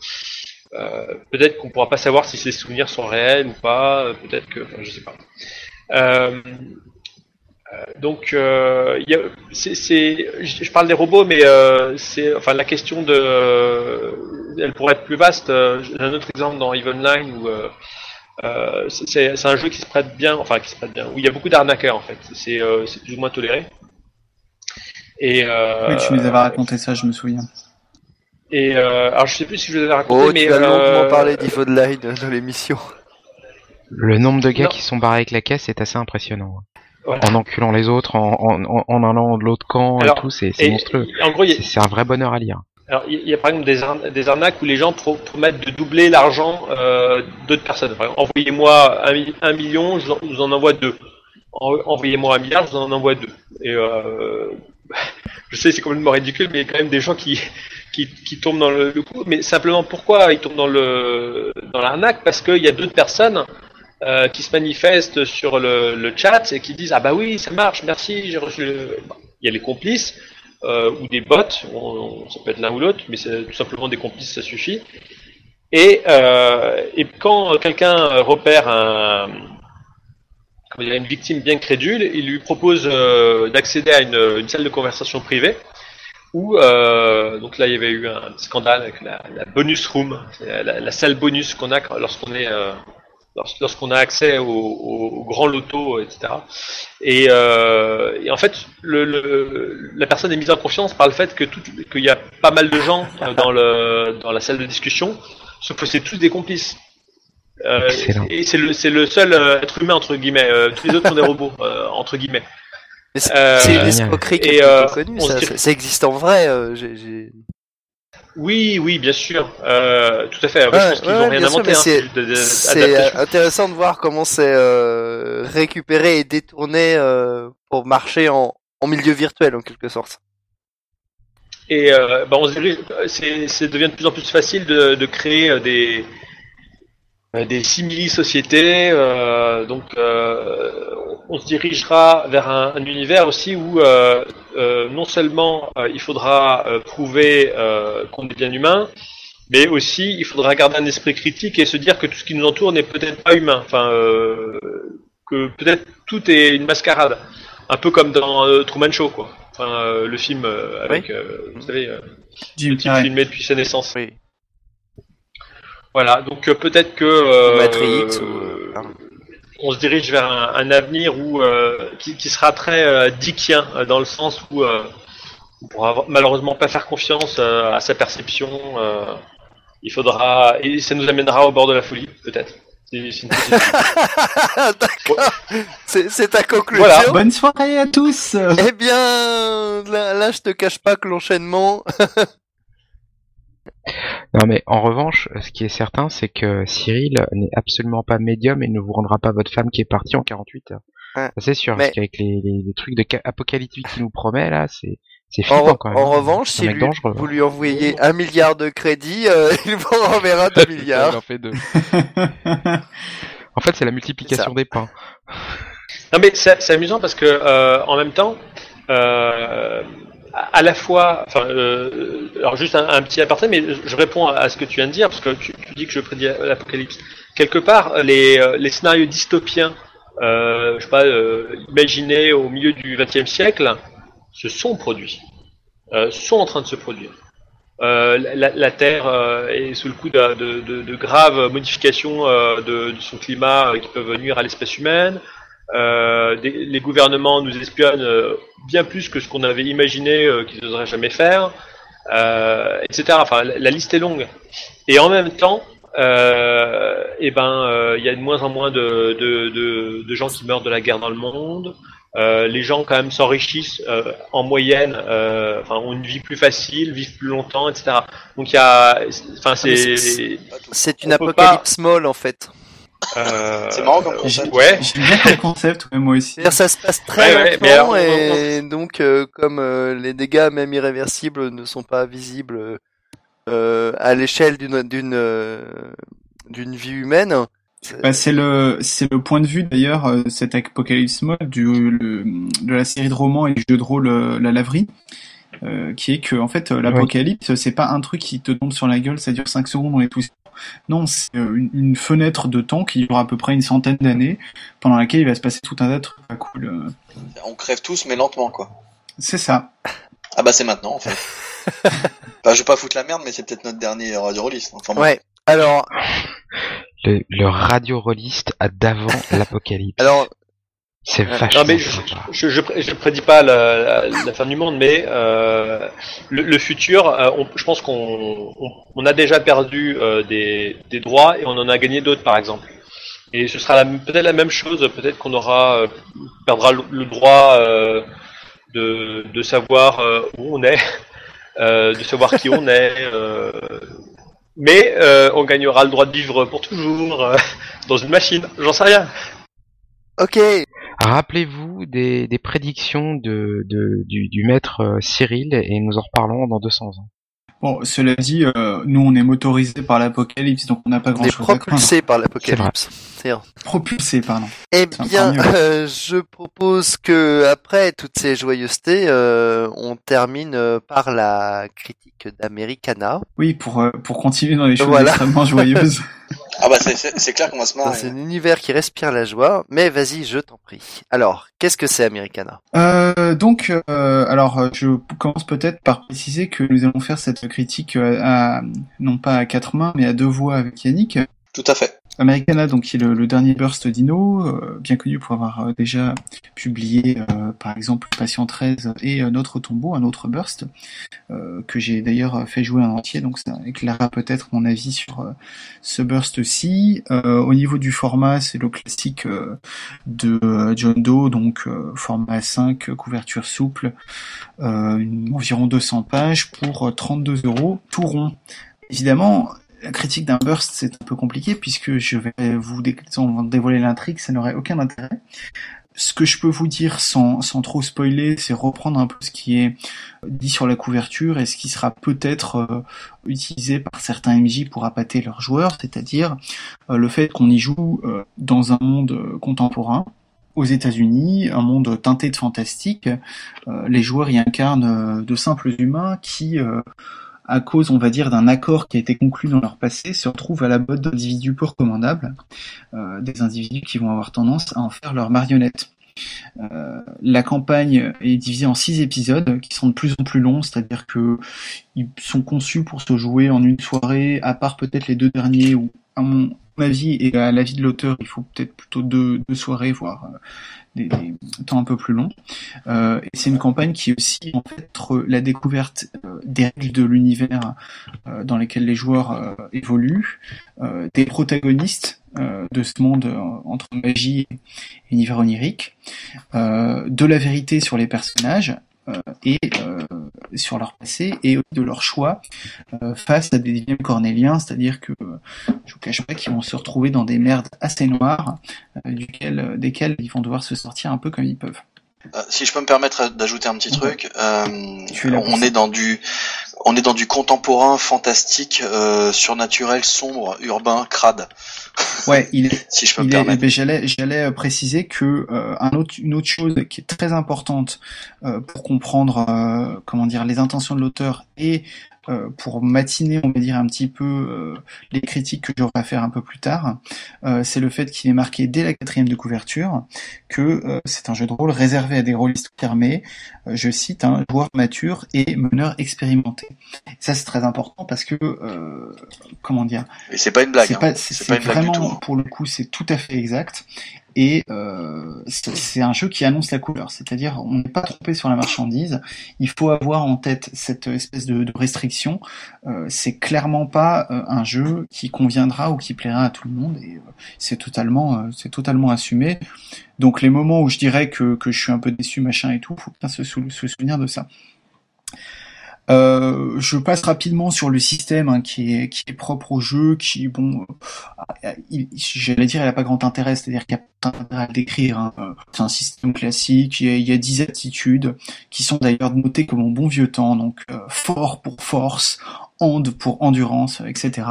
euh, peut-être qu'on pourra pas savoir si ses souvenirs sont réels ou pas. euh, Peut-être que, enfin, je sais pas. Euh, euh, donc, euh, il y a, c'est, c'est, je je parle des robots, mais euh, c'est, enfin, la question de, euh, elle pourrait être plus vaste. Euh, J'ai un autre exemple dans Eve Online où euh, euh, c'est- un jeu qui se prête bien, enfin, qui se prête bien, où il y a beaucoup d'arnaqueurs en fait. C'est, euh, c'est plus ou moins toléré. Et euh, Oui, tu nous avais raconté ça, je me souviens. Et euh, alors, je sais plus si je vous avais raconté, Oh, mais tu as longuement parlé d'Yvonne Line dans l'émission. Le nombre de gars Non. qui sont barrés avec la caisse est assez impressionnant. En enculant les autres, en, en, allant de l'autre camp Alors, et tout, c'est monstrueux. En gros, C'est un vrai bonheur à lire. Alors, il y a par exemple des, arn- des arnaques où les gens pro- promettent de doubler l'argent euh, d'autres personnes. Envoyez-moi un, mi- un million, je vous en- envoie deux. En- Envoyez-moi un milliard, je vous en envoie deux. Et euh, je sais, c'est complètement ridicule, mais il y a quand même des gens qui, qui, qui tombent dans le, le coup. Mais simplement, pourquoi ils tombent dans le dans l'arnaque? Parce qu'il y a d'autres personnes euh, qui se manifestent sur le, le chat et qui disent ah bah oui, ça marche, merci, j'ai reçu. Le... Bon, Il y a les complices euh, ou des bots, ça peut être l'un ou l'autre, mais c'est tout simplement des complices, ça suffit. Et, euh, et quand quelqu'un repère un, dire, une victime bien crédule, il lui propose d'accéder à une, une salle de conversation privée où, donc là il y avait eu un scandale avec la, bonus room, la, salle bonus qu'on a lorsqu'on est lorsqu'on a accès au, au, au grand loto, etc. Et, euh, et en fait, le, le- la personne est mise en confiance par le fait que tout- qu'il y a pas mal de gens dans, le, dans la salle de discussion, sauf que c'est tous des complices. Euh, et c'est le, c'est le seul euh, être humain entre guillemets. Euh, tous les autres sont des robots euh, entre guillemets. C'est Euh, une escroquerie qui est euh, on ça, ça, existe en vrai. euh, j'ai- j'ai- Oui, oui, bien sûr, euh, tout à fait. Moi, Ouais, je pense qu'ils ouais, ont rien inventé. hein, c'est- euh, intéressant de voir comment c'est euh, récupéré et détourné euh, pour marcher en, en milieu virtuel en quelque sorte. Et euh, bah, on se dirige, c'est, devient de plus en plus facile de, de créer des des simili-sociétés. euh, donc, euh, on se dirigera vers un, un univers aussi où euh, euh, non seulement euh, il faudra euh, prouver euh, qu'on est bien humain, mais aussi il faudra garder un esprit critique et se dire que tout ce qui nous entoure n'est peut-être pas humain. Enfin, euh, que peut-être tout est une mascarade, un peu comme dans euh, Truman Show, quoi. Enfin, euh, le film euh, avec, euh, vous savez, euh, Jim le type filmé depuis sa naissance. Oui. Voilà, donc euh, peut-être que euh, Matrix euh, ou. euh, on se dirige vers un, un avenir où euh, qui, qui sera très euh, dickien euh, dans le sens où euh, on pourra avoir- malheureusement pas faire confiance euh, à sa perception. euh, il faudra et ça nous amènera au bord de la folie, peut-être. C'est ta conclusion. Voilà. Bonne soirée à tous Eh bien, là, là, je te cache pas que l'enchaînement. Non mais en revanche, ce qui est certain, c'est que Cyril n'est absolument pas médium et ne vous rendra pas votre femme qui est partie en 48 heures. Ça, c'est sûr, Mais- parce qu'avec les, les, les trucs de ca- apocalyptique qu'il nous promet là, c'est c'est En, flippant quand même. en hein. revanche, C'est si un mec lui- dangereux. vous lui envoyez un milliard de crédits, euh, il vous renverra deux Il milliards. en fait deux. En fait, c'est la multiplication des pains. Non mais c'est c'est amusant parce que euh, en même temps, euh, à la fois, enfin, euh, alors juste un, petit aparté, mais je- réponds à, ce que tu viens de dire parce que tu, dis que je prédis l'apocalypse. Quelque part, les, euh, les scénarios dystopiens, euh, je sais pas, euh, imaginés au milieu du XXe siècle, se sont produits, euh, sont en train de se produire. la, la, Terre est sous le coup de, de, graves modifications de, son climat qui peuvent nuire à l'espèce humaine. Des, les gouvernements nous espionnent bien plus que ce qu'on avait imaginé qu'ils n'oseraient jamais faire, etc. Enfin, la, la, liste est longue. Et en même temps, euh, et ben, il y a de moins en moins de, de, de, gens qui meurent de la guerre dans le monde. Euh, les gens quand même s'enrichissent euh, en moyenne, euh, enfin ont une vie plus facile, vivent plus longtemps, etc. Donc il y a, enfin c'est, c'est une apocalypse molle en fait. C'est marrant comme concept. Ouais. J'aime bien comme concept, moi aussi. Ça se passe très lentement et donc comme les dégâts même irréversibles ne sont pas visibles à l'échelle d'une d'une d'une vie humaine, bah, c'est le c'est le point de vue d'ailleurs euh, cet Apocalypse Mode du le, de la série de romans et du jeu de rôle euh, La Laverie euh, qui est que en fait l'apocalypse c'est pas un truc qui te tombe sur la gueule ça dure 5 secondes on est tous non c'est une, fenêtre de temps qui dure à peu près une centaine d'années pendant laquelle il va se passer tout un tas de trucs pas cool on crève tous mais lentement quoi. C'est ça. Ah bah c'est maintenant en fait. Bah, je vais pas foutre la merde mais c'est peut-être notre dernier radio release enfin, ouais. Alors le, le radio à d'avant l'apocalypse. Alors, c'est vachement. Non mais je, je, je, prédis pas la, la, fin du monde, mais euh, le, le, futur, euh, on, je pense qu'on on, a déjà perdu euh, des, des, droits et on en a gagné d'autres, par exemple. Et ce sera peut-être la même chose. Peut-être qu'on aura euh, perdra le, le droit euh, de, de savoir où on est, de savoir qui on est mais euh, on gagnera le droit de vivre pour toujours euh, dans une machine, j'en sais rien. Ok. Rappelez-vous des, des prédictions de, de du, du, maître euh, Cyril et nous en reparlons dans 200 ans. Bon, cela dit, euh, nous on est motorisé par l'apocalypse, donc on n'a pas grand-chose à propulsé par l'apocalypse. Propulsé, pardon. Eh bien, euh, je propose que après toutes ces joyeusetés, euh, on termine par la critique d'Americana. Oui, pour pour continuer dans les choses extrêmement joyeuses. Ah bah c'est clair qu'on va se marrer. C'est un univers qui respire la joie, mais vas-y, je t'en prie. Alors, qu'est-ce que c'est Americana? Euh, Donc, euh, alors, je commence peut-être par préciser que nous allons faire cette critique à, non pas à quatre mains, mais à deux voix avec Yannick. Tout à fait. Americana, donc qui est le, dernier burst Dino, euh, bien connu pour avoir euh, déjà publié euh, par exemple Patient 13 et Notre Tombeau, un autre burst, que j'ai d'ailleurs fait jouer en entier, donc ça éclairera peut-être mon avis sur ce burst-ci. au niveau du format, c'est le classique de John Doe, donc format 5, couverture souple, environ 200 pages pour 32 euros, tout rond. Évidemment, la critique d'un burst, c'est un peu compliqué puisque je vais vous dévoiler l'intrigue, ça n'aurait aucun intérêt. Ce que je peux vous dire sans, sans trop spoiler, c'est reprendre un peu ce qui est dit sur la couverture et ce qui sera peut-être euh, utilisé par certains MJ pour appâter leurs joueurs, c'est-à-dire euh, le fait qu'on y joue euh, dans un monde contemporain, aux États-Unis, un monde teinté de fantastique. les joueurs y incarnent de simples humains qui à cause, on va dire, d'un accord qui a été conclu dans leur passé, se retrouvent à la botte d'individus peu recommandables, euh, des individus qui vont avoir tendance à en faire leur marionnette. Euh, la campagne est divisée en six épisodes qui sont de plus en plus longs, c'est-à-dire que ils sont conçus pour se jouer en une soirée, à part peut-être les deux derniers où, à mon avis et à l'avis de l'auteur, il faut peut-être plutôt deux, soirées, voire euh, des, temps un peu plus longs. Euh, et c'est une campagne qui est aussi en fait la découverte euh, des règles de l'univers dans lesquels les joueurs évoluent, des protagonistes de ce monde entre magie et univers onirique, de la vérité sur les personnages et sur leur passé et de leur choix face à des dilemmes cornéliens, c'est-à-dire que je vous cache pas qu'ils vont se retrouver dans des merdes assez noires, duquel, desquelles ils vont devoir se sortir un peu comme ils peuvent. si je peux me permettre d'ajouter un petit truc, on est dans du on est dans du contemporain, fantastique, euh, surnaturel, sombre, urbain, crade. Ouais, il est. si je peux me permettre. J'allais, j'allais euh, préciser que euh, un autre, une autre chose qui est très importante pour comprendre, comment dire, les intentions de l'auteur et euh, pour matiner, on va dire un petit peu euh, les critiques que j'aurai à faire un peu plus tard, euh, c'est le fait qu'il est marqué dès la quatrième de couverture que c'est un jeu de rôle réservé à des rôlistes fermés. je cite un joueur mature et meneur expérimenté. ça c'est très important parce que comment dire Et c'est pas une blague. C'est hein. vraiment hein. pour le coup c'est tout à fait exact et euh, c'est un jeu qui annonce la couleur, c'est-à-dire on n'est pas trompé sur la marchandise. Il faut avoir en tête cette espèce de, restriction. Euh, c'est clairement pas euh, un jeu qui conviendra ou qui plaira à tout le monde, et c'est totalement, c'est totalement assumé. Donc les moments où je dirais que, je suis un peu déçu, machin et tout, faut bien se souvenir de ça. Euh, je passe rapidement sur le système hein, qui, est, qui est propre au jeu, qui bon, euh, j'allais dire, il n'a pas grand intérêt, c'est-à-dire qu'il n'y a pas d'intérêt à le décrire. Hein. Euh, c'est un système classique, il y, a, 10 attitudes qui sont d'ailleurs notées comme en bon vieux temps, donc fort pour force, hand pour endurance, etc.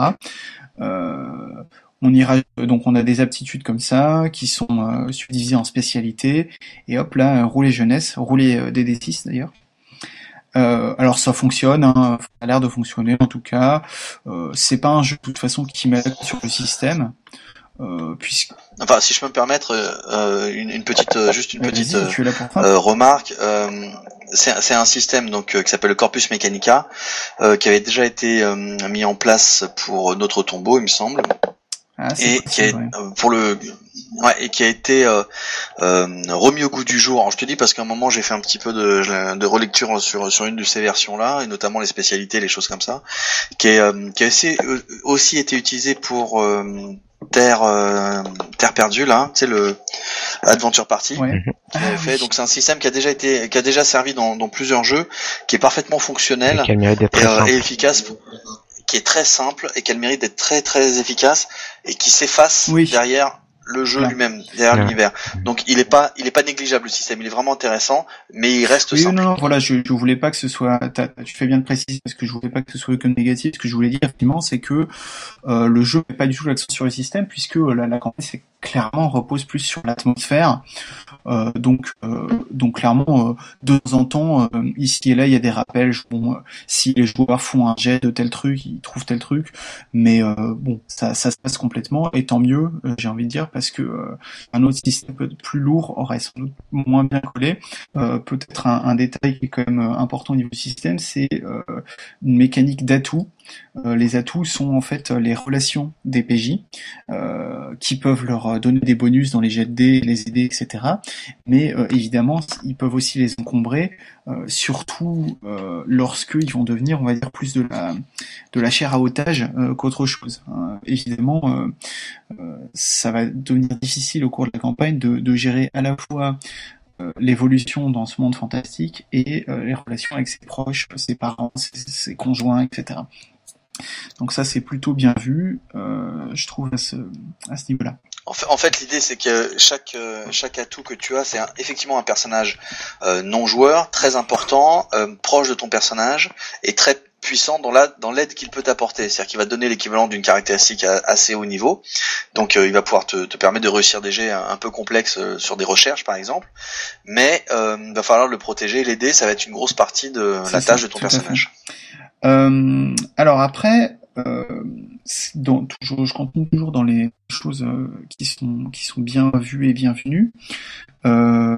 on ira donc on a des aptitudes comme ça qui sont subdivisées en spécialités et hop là rouler jeunesse, rouler des D6 d'ailleurs. Euh, alors ça fonctionne, hein, ça a l'air de fonctionner en tout cas. Euh, c'est pas un jeu de toute façon qui m'aide sur le système. Euh, puisque... Enfin, si je peux me permettre euh, une, une, petite, euh, juste une petite remarque. c'est un système donc qui s'appelle le Corpus Mechanica, qui avait déjà été mis en place pour notre tombeau, il me semble. Ah, et qui a, pour le ouais, et qui a été euh, euh, remis au goût du jour. Alors, je te dis parce qu'à un moment j'ai fait un petit peu de, de relecture sur sur une de ces versions là et notamment les spécialités, les choses comme ça, qui, est, euh, qui a aussi, euh, aussi été utilisé pour Terre Terre perdue là, tu sais le Adventure Party. Ouais. Ah fait. Donc c'est un système qui a déjà été qui a déjà servi dans, dans plusieurs jeux, qui est parfaitement fonctionnel et, et efficace qui est très simple et qu'elle mérite d'être très très efficace et qui s'efface derrière le jeu lui-même, derrière l'univers. Donc il est pas, il est pas négligeable le système, il est vraiment intéressant, mais il reste oui, simple. Non, non, voilà, je, je voulais pas que ce soit, tu fais bien de préciser parce que je voulais pas que ce soit que négatif. Ce que je voulais dire effectivement, c'est que euh, le jeu n'est pas du tout l'accent sur le système puisque euh, la, la campagne c'est clairement repose plus sur l'atmosphère. Euh, donc, euh, donc clairement, euh, de temps en temps, ici et là, il y a des rappels. Bon, si les joueurs font un jet de tel truc, ils trouvent tel truc. Mais bon, ça, ça se passe complètement, et tant mieux, j'ai envie de dire, parce que un autre système plus lourd aurait sans doute moins bien collé. Peut-être un, un, détail qui est quand même important au niveau du système, c'est une mécanique d'atout. les atouts sont en fait les relations des PJ qui peuvent leur donner des bonus dans les jets de dés, les aider, etc mais euh, évidemment, ils peuvent aussi les encombrer, euh, surtout euh, lorsqu'ils vont devenir, on va dire, plus de la, de la chair à otage qu'autre chose. Hein. évidemment, ça va devenir difficile au cours de la campagne de, gérer à la fois l'évolution dans ce monde fantastique et les relations avec ses proches, ses parents, ses conjoints, etc. Donc ça c'est plutôt bien vu, euh, je trouve à ce, à ce niveau-là. En fait, en fait l'idée c'est que chaque euh, chaque atout que tu as, c'est effectivement un personnage euh, non joueur très important, euh, proche de ton personnage et très puissant dans la dans l'aide qu'il peut t'apporter. C'est-à-dire qu'il va te donner l'équivalent d'une caractéristique à assez haut niveau. Donc il va pouvoir te, te, permettre de réussir des jets un, peu complexes sur des recherches par exemple. Mais il va falloir le protéger, l'aider. Ça va être une grosse partie de la tâche de ton personnage. Euh, alors après, euh, dans, toujours, je continue toujours dans les choses euh, qui sont qui sont bien vues et bienvenues. Euh,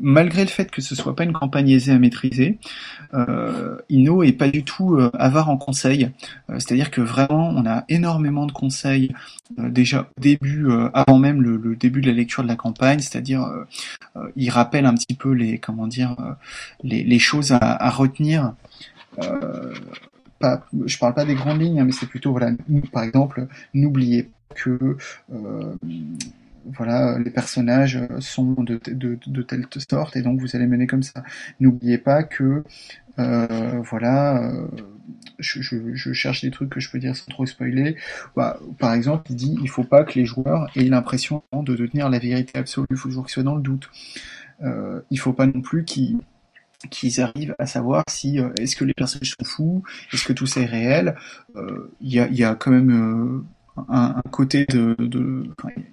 malgré le fait que ce soit pas une campagne aisée à maîtriser, euh, Inno est pas du tout euh, avare en conseils. C'est-à-dire que vraiment, on a énormément de conseils déjà au début, avant même le, le, début de la lecture de la campagne. C'est-à-dire, il rappelle un petit peu les comment dire les, les choses à, à retenir pas, je parle pas des grandes lignes, hein, mais c'est plutôt voilà, par exemple, n'oubliez que euh, voilà, les personnages sont de, telle sorte et donc vous allez mener comme ça. N'oubliez pas que euh, voilà, euh, je, cherche des trucs que je peux dire sans trop spoiler. Bah, par exemple, il dit il faut pas que les joueurs aient l'impression de détenir la vérité absolue. Il faut toujours qu'ils soient dans le doute. Euh, il faut pas non plus qu'ils qu'ils arrivent à savoir si euh, est-ce que les personnages sont fous, est-ce que tout ça est réel. Euh, il y, a, y, a, quand même euh, un, un, côté de, de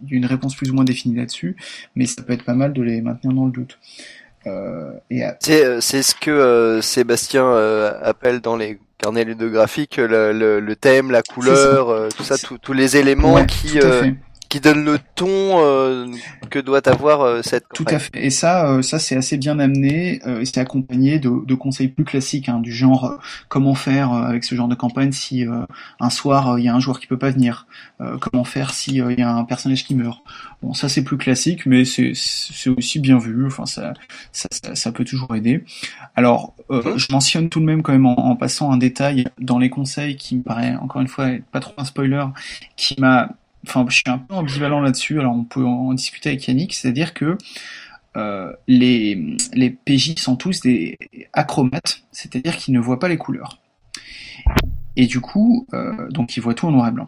il y a une réponse plus ou moins définie là-dessus, mais ça peut être pas mal de les maintenir dans le doute. Euh, c'est, c'est ce que Sébastien appelle dans les carnet ludographique, le, le, le thème, la couleur, euh, tout ça, tous les éléments Ouais, qui tout à euh. Qui donnent le ton euh, que doit avoir euh, cette Tout campagne. à fait. Et ça, euh, ça c'est assez bien amené euh, et c'est accompagné de, de conseils plus classiques, hein, du genre euh, comment faire euh, avec ce genre de campagne si euh, un soir il y a un joueur qui peut pas venir, euh, comment faire si euh, il y a un personnage qui meurt. Bon, ça c'est plus classique, mais c'est c'est aussi bien vu. Enfin, ça ça, ça, ça peut toujours aider. Alors, euh, Mhm. je mentionne tout de même quand même en, en passant un détail dans les conseils qui me paraît encore une fois pas trop un spoiler, qui m'a enfin je suis un peu ambivalent là-dessus, alors on peut en discuter avec Yannick, c'est-à-dire que euh, les, les PJ sont tous des achromates, c'est-à-dire qu'ils ne voient pas les couleurs. Et du coup, euh, donc ils voient tout en noir et blanc.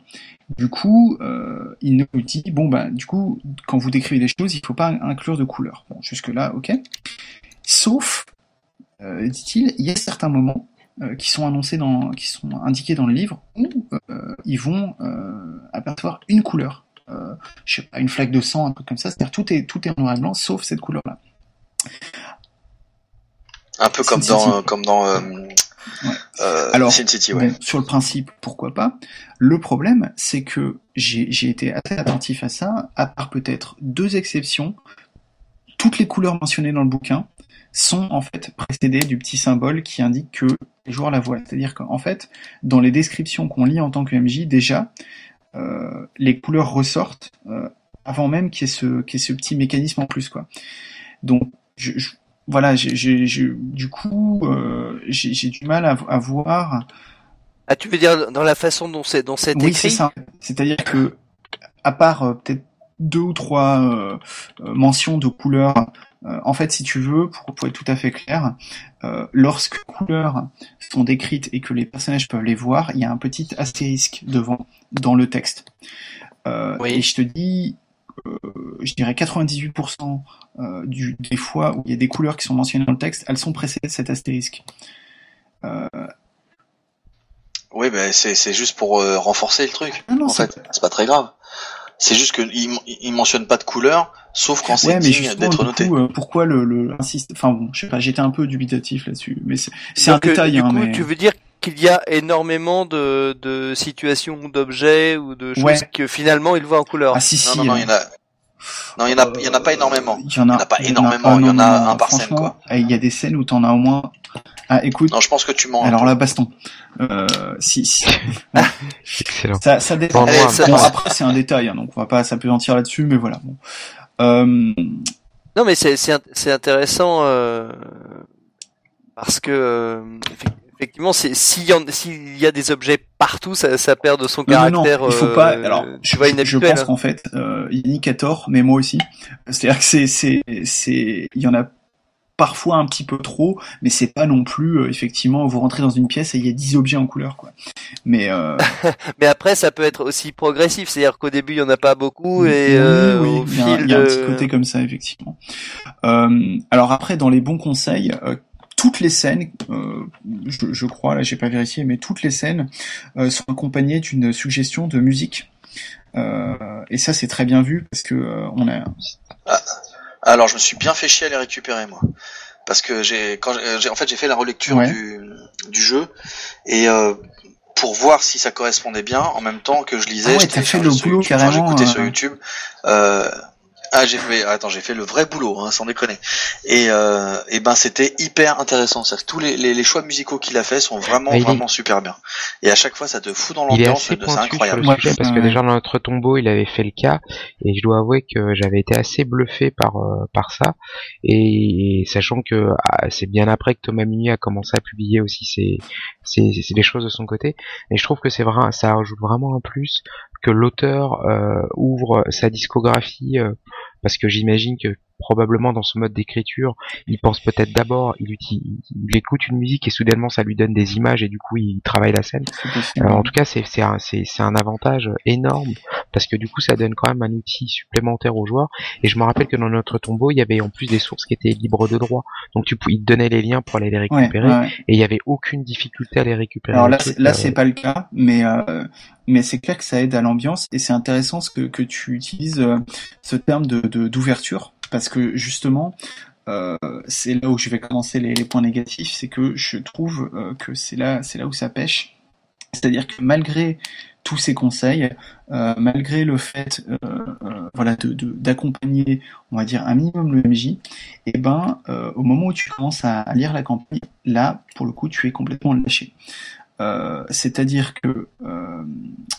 Du coup, euh, il nous dit, bon bah du coup, quand vous décrivez des choses, il faut pas inclure de couleurs. Bon, jusque-là, ok. Sauf, dit-il, il y a certains moments qui sont annoncés dans, qui sont indiqués dans le livre où euh, ils vont euh, apercevoir une couleur. Euh, je sais pas, une flaque de sang, un truc comme ça. C'est-à-dire tout est tout est en noir et blanc sauf cette couleur-là. Un peu comme Sin dans, euh, comme dans euh, Ouais. euh, Alors, Sin City, ouais. Bon, sur le principe, pourquoi pas. Le problème, c'est que j'ai été assez attentif à ça, à part peut-être deux exceptions. Toutes les couleurs mentionnées dans le bouquin sont en fait précédées du petit symbole qui indique que les joueurs la voient. C'est-à-dire qu'en fait, dans les descriptions qu'on lit en tant que MJ, déjà, euh, les couleurs ressortent euh, avant même qu'il y, ait ce- qu'il y ait ce petit mécanisme en plus. quoi. Donc, je, je- voilà, du coup, euh, j'ai du mal à, à voir Ah, tu veux dire dans la façon dont c'est c'est oui, c'est écrit ça. C'est-à-dire que, à part peut-être deux ou trois mentions de couleurs, euh, en fait, si tu veux, pour, pour être tout à fait clair, euh, lorsque les couleurs sont décrites et que les personnages peuvent les voir, il y a un petit astérisque devant dans le texte. Euh, Oui. Et je te dis, je dirais 98% euh, du, des fois où il y a des couleurs qui sont mentionnées dans le texte, elles sont précédées de cet astérisque. Oui, ben c'est juste pour renforcer le truc. non, non, en fait, c'est pas très grave. C'est juste que il, il mentionne pas de couleur, sauf quand c'est Ouais, justement, d'être du noté. coup, euh, pourquoi le, le insiste Enfin bon, je sais pas, j'étais un peu dubitatif là-dessus, mais c'est c'est un euh, détail, Du hein, coup, mais tu veux dire qu'il y a énormément de, de situations, d'objets ou de choses Ouais. que finalement il voit en couleur? ah si si, Non, non, non, euh, il y en a. Non, il y en a, il y en a pas énormément. Il y en a, Il y en a pas énormément, il y en a un par scène, franchement, eh, Il y a des scènes où t'en as au moins. Ah écoute, Non, je pense que tu mens. alors là baston. Euh, si si. Excellent. ça ça dépend. Allez, ça- Bon, après c'est un détail, hein, donc on va pas s'apesantir là-dessus, mais voilà. Bon. Euh, Non, mais c'est c'est int- c'est intéressant euh, parce que euh, effe- effectivement, c'est s'il y, en- s'il y a des objets partout, ça, ça perd de son Non, non, non, caractère. il faut pas. euh, Alors, tu je, vois je pense qu'en fait, euh, Yannick a tort, mais moi aussi. C'est-à-dire que c'est, c'est, c'est, il y en a parfois un petit peu trop, mais c'est pas non plus euh, effectivement vous rentrez dans une pièce et il y a 10 objets en couleur, quoi. Mais euh, Mais après, ça peut être aussi progressif, c'est-à-dire qu'au début, il y en a pas beaucoup oui, et euh, oui, au il y a, un- fil il y a un de... petit côté comme ça effectivement. Euh, alors après, dans les bons conseils. euh, toutes les scènes, euh, je, je crois, là j'ai pas vérifié, mais toutes les scènes euh, sont accompagnées d'une suggestion de musique. Euh, et ça c'est très bien vu parce que euh, on a Alors, je me suis bien fait chier à les récupérer, moi. Parce que j'ai, quand j'ai, en fait, j'ai fait la relecture Ouais. du, du jeu et euh, pour voir si ça correspondait bien, en même temps que je lisais, Ah ouais, je t'as fait le boulot carrément, j'écoutais euh, sur YouTube. Euh, ah, j'ai fait, attends, j'ai fait le vrai boulot, hein, sans déconner. Et, euh, et ben, c'était hyper intéressant. Ça, tous les, les, les choix musicaux qu'il a fait sont vraiment, Ah, il est- vraiment super bien. Et à chaque fois, ça te fout dans l'ambiance, c'est incroyable. sujet parce que déjà dans notre tombeau il avait fait le cas et je dois avouer que j'avais été assez bluffé par euh, par ça et, sachant que ah, c'est bien après que Thomas Mini a commencé à publier aussi ses ses, ses- des choses de son côté et je trouve que c'est vrai ça rajoute vraiment un plus que l'auteur euh, ouvre sa discographie euh, parce que j'imagine que probablement dans ce mode d'écriture, il pense peut-être d'abord, il, il écoute une musique et soudainement ça lui donne des images et du coup il travaille la scène. Euh, en tout cas, c'est un, avantage énorme parce que du coup, ça donne quand même un outil supplémentaire aux joueurs. Et je me rappelle que dans notre tombeau, il y avait en plus des sources qui étaient libres de droit. Donc, tu, il te donnait les liens pour aller les récupérer ouais. et il y avait aucune difficulté à les récupérer. Alors là, euh, c'est pas le cas, mais euh, mais c'est clair que ça aide à l'ambiance et c'est intéressant ce que que tu utilises euh, ce terme de- d'ouverture parce que justement euh, c'est là où je vais commencer les, points négatifs, c'est que je trouve euh, que c'est là, c'est là où ça pêche. C'est-à-dire que malgré tous ces conseils, euh, malgré le fait, voilà, de, de- d'accompagner, on va dire un minimum le MJ, et ben, euh, au moment où tu commences à, lire la campagne, là, pour le coup, tu es complètement lâché. C'est-à-dire que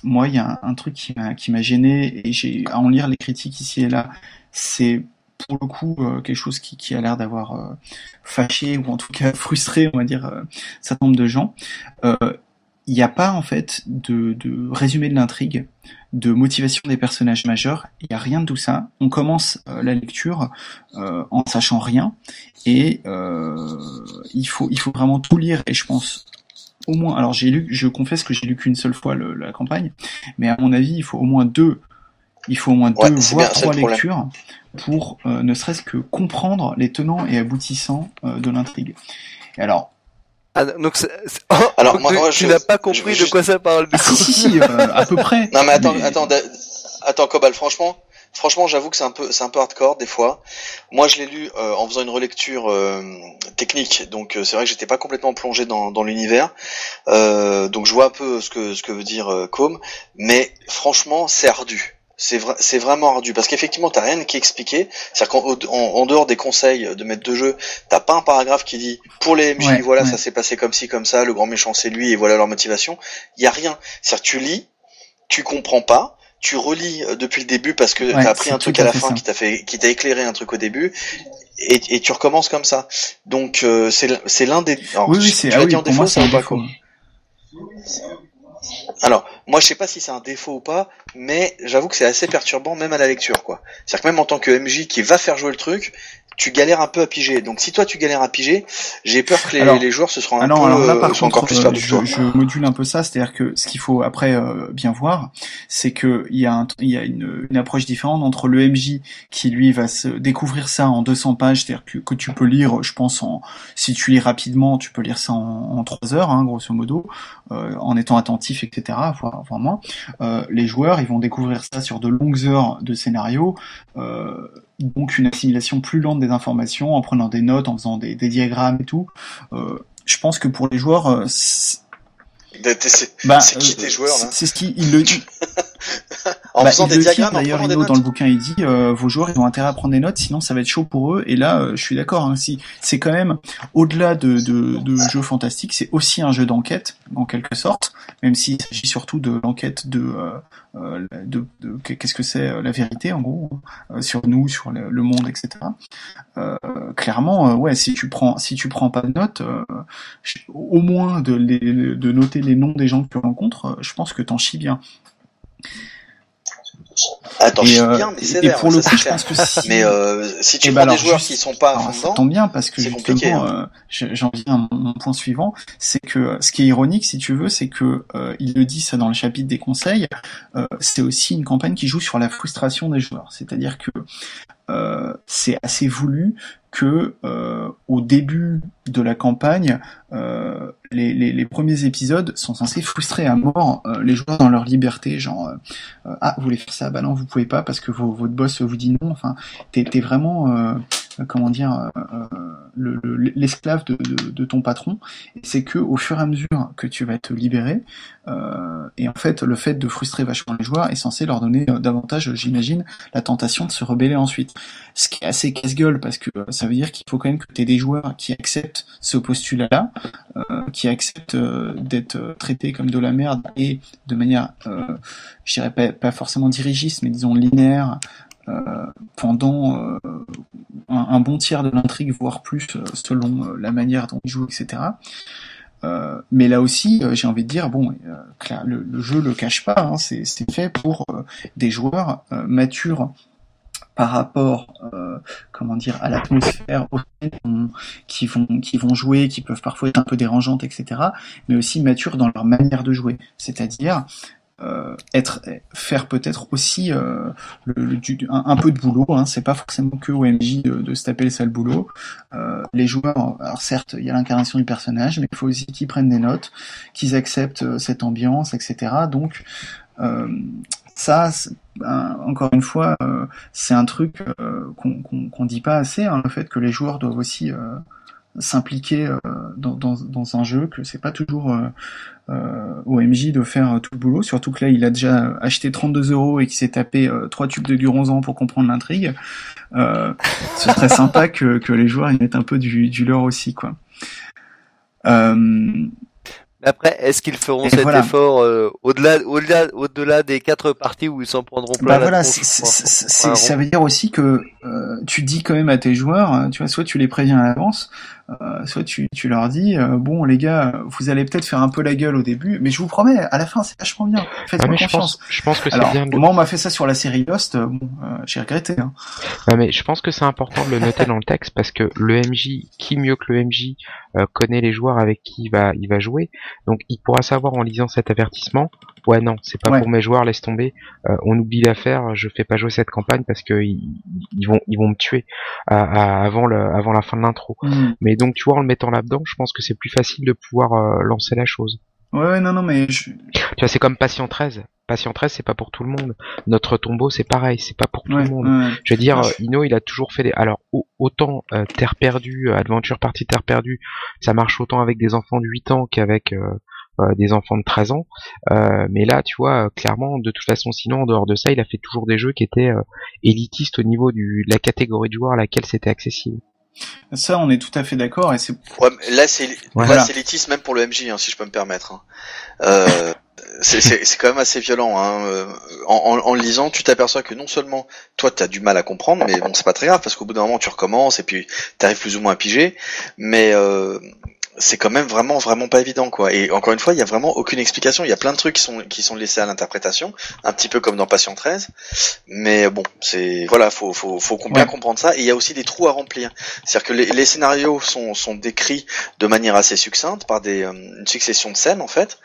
moi, il y a un, un truc qui m'a gêné et j'ai à en lire les critiques ici et là, c'est pour le coup euh, quelque chose qui, qui a l'air d'avoir euh, fâché ou en tout cas frustré, on va dire, euh, un certain nombre de gens. Il n'y a pas en fait de, de résumé de l'intrigue, de motivation des personnages majeurs. Il n'y a rien de tout ça. On commence la lecture en sachant rien et il faut il faut vraiment tout lire et je pense au moins, alors j'ai lu, je confesse que j'ai lu qu'une seule fois la campagne, mais à mon avis, il faut au moins deux, il faut au moins Ouais, deux, voire trois lectures pour euh, ne serait-ce que comprendre les tenants et aboutissants euh, de l'intrigue. Alors, Ah, donc, tu, moi, tu je- n'as pas je compris de quoi ça parle. ah, si si si, euh, à peu près. Non mais attends, Mais- attends, attends, Cobal, franchement, franchement, j'avoue que c'est un peu, c'est un peu hardcore des fois. Moi, je l'ai lu euh, en faisant une relecture euh, technique, donc euh, c'est vrai que j'étais pas complètement plongé dans, dans l'univers, Euh, donc je vois un peu ce que ce que veut dire euh, Com, mais franchement, c'est ardu. C'est vrai, c'est vraiment ardu parce qu'effectivement, t'as rien qui est expliqué. C'est-à-dire qu'en en, en dehors des conseils de maître de jeu, t'as pas un paragraphe qui dit pour les MJ, Ouais, voilà, ouais. ça s'est passé comme ci, comme ça, le grand méchant c'est lui et voilà leur motivation. Il y a rien. C'est-à-dire tu lis, tu comprends pas, tu relis euh, depuis le début parce que Ouais, t'as appris un truc à la fin ça. qui t'a fait, qui t'a éclairé un truc au début, et, et tu recommences comme ça. Donc euh, c'est l'un des. alors, Oui oui, tu ah oui, dit en défaut, c'est un ou pas défaut. quoi Alors, moi, je sais pas si c'est un défaut ou pas, mais j'avoue que c'est assez perturbant, même à la lecture, quoi. C'est-à-dire que même en tant que MJ qui va faire jouer le truc, tu galères un peu à piger. Donc, si toi tu galères à piger, j'ai peur que les, Alors- les joueurs se seront un Ah non, peu, alors là, euh, par contre, encore plus euh, je, je module un peu ça, c'est-à-dire que ce qu'il faut après euh, bien voir, c'est que il y a, un, y a une, une approche différente entre le MJ qui lui va se découvrir ça en 200 pages, c'est-à-dire que, que tu peux lire, je pense, en si tu lis rapidement, tu peux lire ça en, en 3 heures, hein, grosso modo, euh, en étant attentif, etc., voire, voire moins. Euh, les joueurs, ils vont découvrir ça sur de longues heures de scénario, euh, donc une assimilation plus lente des informations, en prenant des notes, en faisant des, des diagrammes et tout. Euh, je pense que pour les joueurs, euh, c'est bah, C'est qui euh, tes joueurs, c'est- ce qui il le en bah, faisant des diagrammes, d'ailleurs Ino, dans le bouquin il dit euh, vos joueurs ils ont intérêt à prendre des notes sinon ça va être chaud pour eux. Et là euh, je suis d'accord hein, si c'est quand même au-delà de, de, de jeux fantastiques c'est aussi un jeu d'enquête en quelque sorte même s'il s'agit surtout de l'enquête de, de, de- qu'est-ce que c'est euh, la vérité en gros euh, sur nous sur le, le monde etc euh, clairement euh, ouais si tu prends si tu prends pas de notes euh, au moins de, les, de noter les noms des gens que tu rencontres euh, je pense que t'en chies bien Attends, et, euh, bien, mais et- pour le ça coup, je pense que si, Mais euh, si tu Eh prends ben des alors, joueurs juste- qui sont pas alors, ça tombe bien parce que justement, hein. euh, je- j'en viens à mon, point suivant, c'est que ce qui est ironique, si tu veux, c'est que euh, il le dit ça dans le chapitre des conseils, euh, c'est aussi une campagne qui joue sur la frustration des joueurs. C'est-à-dire que euh, c'est assez voulu que euh, au début de la campagne, euh, les, premiers épisodes sont censés frustrer à mort les joueurs dans leur liberté, genre ah vous voulez faire ça, bah non vous pouvez pas parce que votre boss vous dit non. Enfin, t'es vraiment comment dire euh, euh, le- le- l'esclave de, ton patron. C'est que au fur et à mesure que tu vas être libéré, euh, et en fait le fait de frustrer vachement les joueurs est censé leur donner euh, davantage, j'imagine, la tentation de se rebeller ensuite. Ce qui est assez casse-gueule parce que euh, ça veut dire qu'il faut quand même que tu des joueurs qui acceptent ce postulat-là, euh, qui acceptent euh, d'être euh, traités comme de la merde et de manière, euh, je dirais pas, pas forcément dirigiste, mais disons linéaire, euh, pendant euh, un, bon tiers de l'intrigue, voire plus, euh, selon euh, la manière dont ils jouent, etc. Euh, mais là aussi, euh, j'ai envie de dire, bon, euh, le, le jeu le cache pas, hein, c'est fait pour euh, des joueurs euh, matures par rapport, euh, comment dire, à l'atmosphère qui vont qui vont jouer, qui peuvent parfois être un peu dérangeantes, etc. Mais aussi matures dans leur manière de jouer, c'est-à-dire euh, être faire peut-être aussi euh, le, le- du- un, peu de boulot. Hein, c'est pas forcément que au MJ de, de se taper le sale boulot. Euh, les joueurs, alors certes, il y a l'incarnation du personnage, mais il faut aussi qu'ils prennent des notes, qu'ils acceptent euh, cette ambiance, etc. Donc euh, ça, ben, encore une fois, euh, c'est un truc qu'on qu'on dit pas assez, hein, le fait que les joueurs doivent aussi s'impliquer dans, dans, dans, un jeu, que c'est pas toujours au MJ de faire tout le boulot, surtout que là il a déjà acheté 32 euros et qu'il s'est tapé trois tubes de Guronzan pour comprendre l'intrigue. ce serait sympa que, que les joueurs y mettent un peu du, du leur aussi, quoi. Euh, après, est-ce qu'ils feront cet effort euh, au-delà, au-delà, au-delà des quatre parties où ils s'en prendront plein bah voilà, ça veut dire aussi que euh, tu dis quand même à tes joueurs, hein, tu vois, soit tu les préviens à l'avance, euh, soit tu, tu leur dis euh, bon les gars vous allez peut-être faire un peu la gueule au début mais je vous promets à la fin c'est vachement bien. Faites-moi confiance. je pense, que c'est bien moi on m'a fait ça sur la série Lost euh, j'ai regretté hein. mais je pense que c'est important de le noter dans le texte parce que le MJ qui mieux que le MJ connaît les joueurs avec qui il va il va jouer. Donc il pourra savoir en lisant cet avertissement ouais non c'est pas pour mes joueurs laisse tomber on oublie l'affaire je fais pas jouer cette campagne parce que ils, vont ils vont me tuer avant le avant la fin de l'intro mm. mais donc tu vois, en le mettant là-dedans, je pense que c'est plus facile de pouvoir euh, lancer la chose. Ouais, non, non, mais je... tu vois, c'est comme Patient 13. Patient 13, c'est pas pour tout le monde. Notre tombeau, c'est pareil, c'est pas pour tout le monde. Je veux dire, Ino, il a toujours fait des. Alors, autant euh, Terre perdue, Adventure Partie Terre perdue, ça marche autant avec des enfants de 8 ans qu'avec euh, des enfants de 13 ans. mais là, tu vois, clairement, de toute façon, sinon, en dehors de ça, il a fait toujours des jeux qui étaient élitistes au niveau de la catégorie de joueurs à laquelle c'était accessible. Ça, on est tout à fait d'accord. Et c'est ouais, là, c'est voilà. c'est même pour le MJ, hein, si je peux me permettre. Hein. Euh, c'est quand même assez violent. Hein. Euh, en, en, en, lisant, tu t'aperçois que non seulement toi, tu as du mal à comprendre, mais bon, c'est pas très grave parce qu'au bout d'un moment, tu recommences et puis tu arrives plus ou moins à piger. Mais euh, c'est quand même vraiment vraiment pas évident quoi. Et encore une fois, il y a vraiment aucune explication. Il y a plein de trucs qui sont qui sont laissés à l'interprétation, un petit peu comme dans Patient 13. Mais bon, c'est voilà, faut faut faut bien comprendre ça. Et il y a aussi des trous à remplir. C'est-à-dire que les, les, scénarios sont sont décrits de manière assez succincte par des euh, une succession de scènes en fait.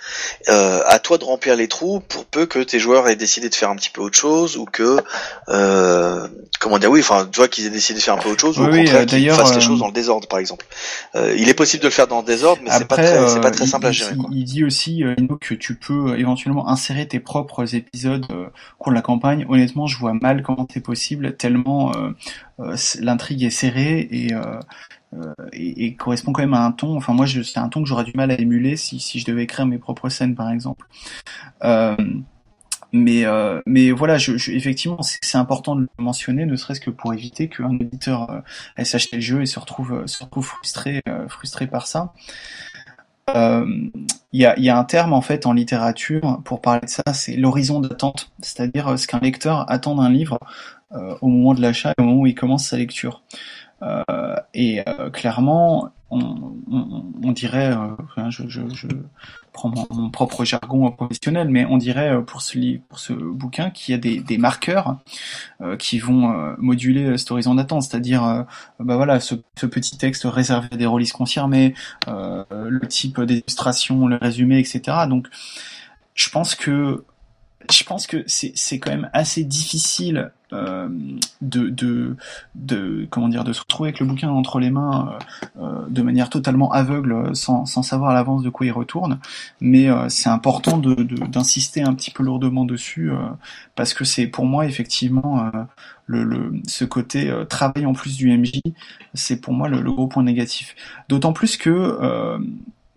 Euh, à toi de remplir les trous pour peu que tes joueurs aient décidé de faire un petit peu autre chose ou que euh, comment dire oui, enfin tu vois qu'ils aient décidé de faire un peu autre chose ou au contraire euh, qu'ils fassent les choses dans le désordre par exemple. il est possible de le faire dans désordre, mais c'est pas très, c'est pas très simple à gérer. Il, dit aussi euh, que tu peux euh, éventuellement insérer tes propres épisodes euh, cours de la campagne. Honnêtement, je vois mal comment c'est possible, tellement l'intrigue est serrée et, et, et, correspond quand même à un ton. Enfin, moi, c'est un ton que j'aurais du mal à émuler si, si je devais écrire mes propres scènes, par exemple. Euh, mais euh, mais voilà, effectivement, c'est important de le mentionner, ne serait-ce que pour éviter qu'un auditeur euh, aille le jeu et se retrouve euh, se retrouve frustré euh, frustré par ça. Il y, a, y a un terme en fait en littérature pour parler de ça, c'est l'horizon d'attente, c'est-à-dire ce qu'un lecteur attend d'un livre au moment de l'achat et au moment où il commence sa lecture. et clairement, on, dirait, je, prends mon, propre jargon professionnel, mais on dirait euh, pour ce, pour ce bouquin qu'il y a des, marqueurs euh, qui vont euh, moduler cet horizon d'attente, c'est-à-dire bah voilà ce, ce, petit texte réservé à des releases confirmées, le type d'illustration, le résumé, etc. Donc je pense que je pense que c'est quand même assez difficile euh, de, de, de, comment dire de se retrouver avec le bouquin entre les mains euh, euh de manière totalement aveugle sans, sans savoir à l'avance de quoi il retourne. Mais euh, c'est important de d'insister un petit peu lourdement dessus euh, parce que c'est pour moi effectivement le, le, ce côté travail en plus du MJ c'est pour moi le, le, gros point négatif. D'autant plus que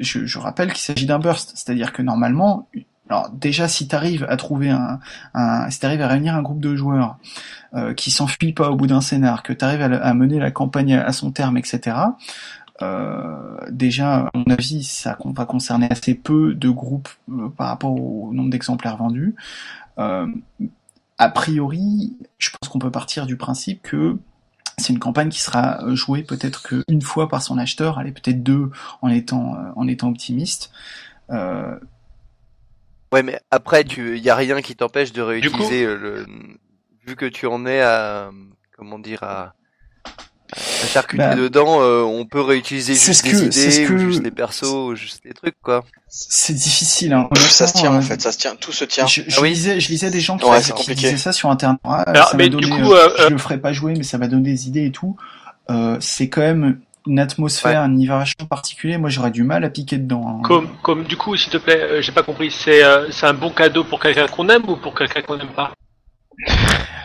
je, je rappelle qu'il s'agit d'un burst. C'est-à-dire que normalement alors déjà, si tu arrives à trouver un, un si t'arrives à réunir un groupe de joueurs euh, qui s'enfuient pas au bout d'un scénar, que tu arrives à, mener la campagne à son terme, etc. Euh, déjà, à mon avis, ça va concerner assez peu de groupes euh, par rapport au nombre d'exemplaires vendus. Euh, a priori, je pense qu'on peut partir du principe que c'est une campagne qui sera jouée peut-être qu'une fois par son acheteur, allez peut-être deux en étant en étant optimiste. Euh, Ouais, mais après, tu, y a rien qui t'empêche de réutiliser euh, le, vu que tu en es à, comment dire, à, à charcuter bah, dedans, euh, on peut réutiliser juste des idées, ou juste des persos, ou juste des trucs, quoi. C'est difficile, hein. Ça se tient, en fait, ça se tient, tout se tient. Je, je ah lisais, je lisais des gens qui, qui disaient ça sur Internet. Ah, Alors, mais du coup, euh, je le ferai pas jouer, mais ça va donner des idées et tout. c'est quand même une atmosphère, un vachement particulier, moi j'aurais du mal à piquer dedans. Hein. Comme, comme du coup, s'il te plaît, euh, j'ai pas compris, c'est euh, c'est un bon cadeau pour quelqu'un qu'on aime ou pour quelqu'un qu'on n'aime pas?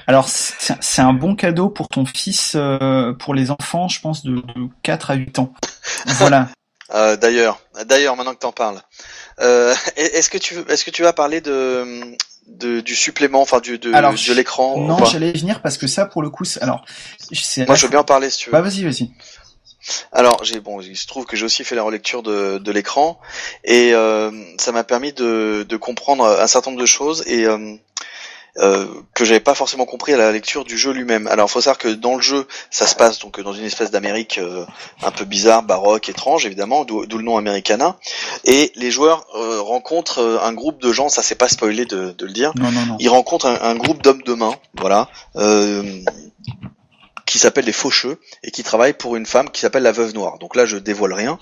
Alors c'est un bon cadeau pour ton fils, euh, pour les enfants, je pense de, de 4 à 8 ans. Voilà. Euh, d'ailleurs, d'ailleurs, maintenant que t'en parles, euh, est-ce que tu veux, est-ce que tu vas parler de, de du supplément, enfin du de, Alors, de l'écran non, j'allais venir parce que ça, pour le coup, alors. Moi, je veux bien en parler si tu veux. Bah vas-y, vas-y. Alors, j'ai bon, il se trouve que j'ai aussi fait la relecture de, de l'écran et euh, ça m'a permis de, de comprendre un certain nombre de choses et euh, euh, que j'avais pas forcément compris à la lecture du jeu lui-même. Alors, faut savoir que dans le jeu, ça se passe donc dans une espèce d'Amérique euh, un peu bizarre, baroque, étrange, évidemment, d'où le nom Americana. Et les joueurs euh, rencontrent un groupe de gens, ça c'est pas spoilé de, de le dire. Non, non, non. Ils rencontrent un, un groupe d'hommes de main, voilà, euh, qui s'appelle les Faucheux et qui travaillent pour une femme qui s'appelle la Veuve Noire. Donc là, je dévoile rien.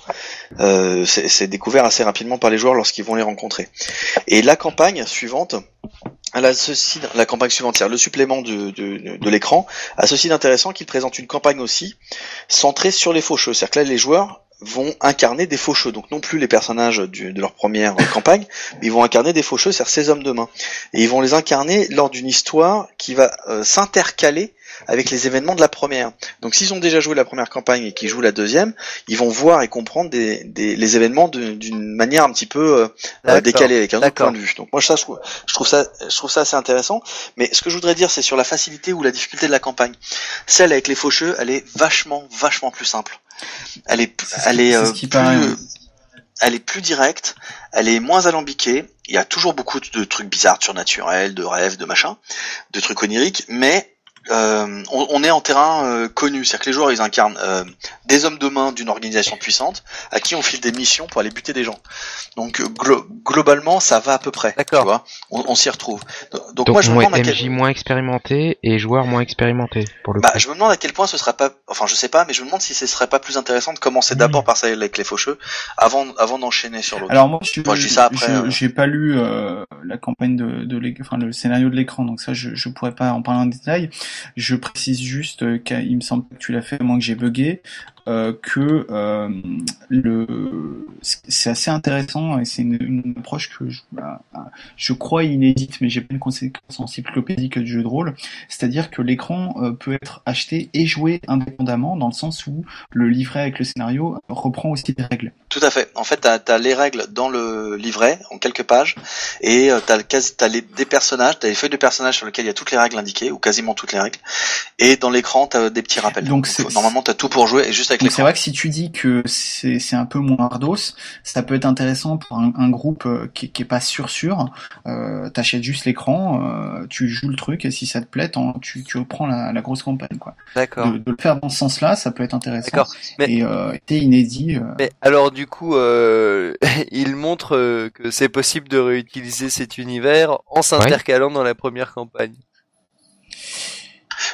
Euh, c'est découvert assez rapidement par les joueurs lorsqu'ils vont les rencontrer. Et la campagne suivante, la campagne suivante, c'est-à-dire le supplément de, de, de l'écran, a ceci d'intéressant qu'il présente une campagne aussi centrée sur les Faucheux. C'est-à-dire que là, les joueurs vont incarner des faucheux, donc non plus les personnages du- de leur première campagne, mais ils vont incarner des faucheux, c'est-à-dire ces hommes de main. Et ils vont les incarner lors d'une histoire qui va euh, s'intercaler avec les événements de la première. Donc s'ils ont déjà joué la première campagne et qu'ils jouent la deuxième, ils vont voir et comprendre des, des- les événements d'une manière un petit peu euh, euh, décalée, avec un autre point de vue. Donc moi ça, je trouve, je trouve ça, je trouve ça assez intéressant. Mais ce que je voudrais dire, c'est sur la facilité ou la difficulté de la campagne. Celle avec les faucheux, elle est vachement, vachement plus simple. Elle est, elle est, euh, plus, paraît, elle est plus directe, elle est moins alambiquée. Il y a toujours beaucoup de trucs bizarres, surnaturels, de rêves, de machin, de trucs oniriques, mais euh, on, on est en terrain euh, connu, c'est-à-dire que les joueurs ils incarnent euh, des hommes de main d'une organisation puissante à qui on file des missions pour aller buter des gens. Donc glo- globalement ça va à peu près. D'accord. Tu vois, on, on s'y retrouve. Donc, Donc, moi je me moins- demande à quel MJ moins expérimenté et joueur moins expérimenté pour le bah, coup. je me demande à quel point ce serait pas, enfin je sais pas, mais je me demande si ce serait pas plus intéressant de commencer d'abord par ça avec les faucheux, avant avant d'enchaîner sur l'autre. Alors moi, je, Moi, je dis ça après, euh. j'ai pas lu euh, la campagne de, enfin le scénario de l'écran, donc ça, je, je pourrais pas en parler en détail. Je précise juste euh, qu'il me semble que tu l'as fait, moi que j'ai bugué, euh, que euh, le c'est assez intéressant et c'est une, une approche que je, bah, je crois inédite, mais j'ai pas une conséquence encyclopédique du jeu de rôle. C'est-à-dire que l'écran euh, peut être acheté et joué indépendamment, dans le sens où le livret avec le scénario reprend aussi des règles. Tout à fait. En fait, t'as as les règles dans le livret en quelques pages et t'as le quasi, t'as les des personnages, t'as les feuilles de personnages sur lesquelles il y a toutes les règles indiquées ou quasiment toutes les règles. Et dans l'écran, t'as des petits rappels. Donc, c'est- normalement, t'as tout pour jouer et juste avec Donc c'est vrai que si tu dis que c'est c'est un peu moins ardos, ça peut être intéressant pour un, un groupe euh, qui, qui est pas sûr sûr. Euh, T'achètes juste l'écran, euh, tu joues le truc et si ça te plaît, tu, tu reprends la, la grosse campagne quoi. D'accord. De, de le faire dans ce sens-là, ça peut être intéressant. D'accord. Mais- Et euh, t'es inédit. euh, Mais alors du coup, euh, il montre que c'est possible de réutiliser cet univers en s'intercalant dans la première campagne.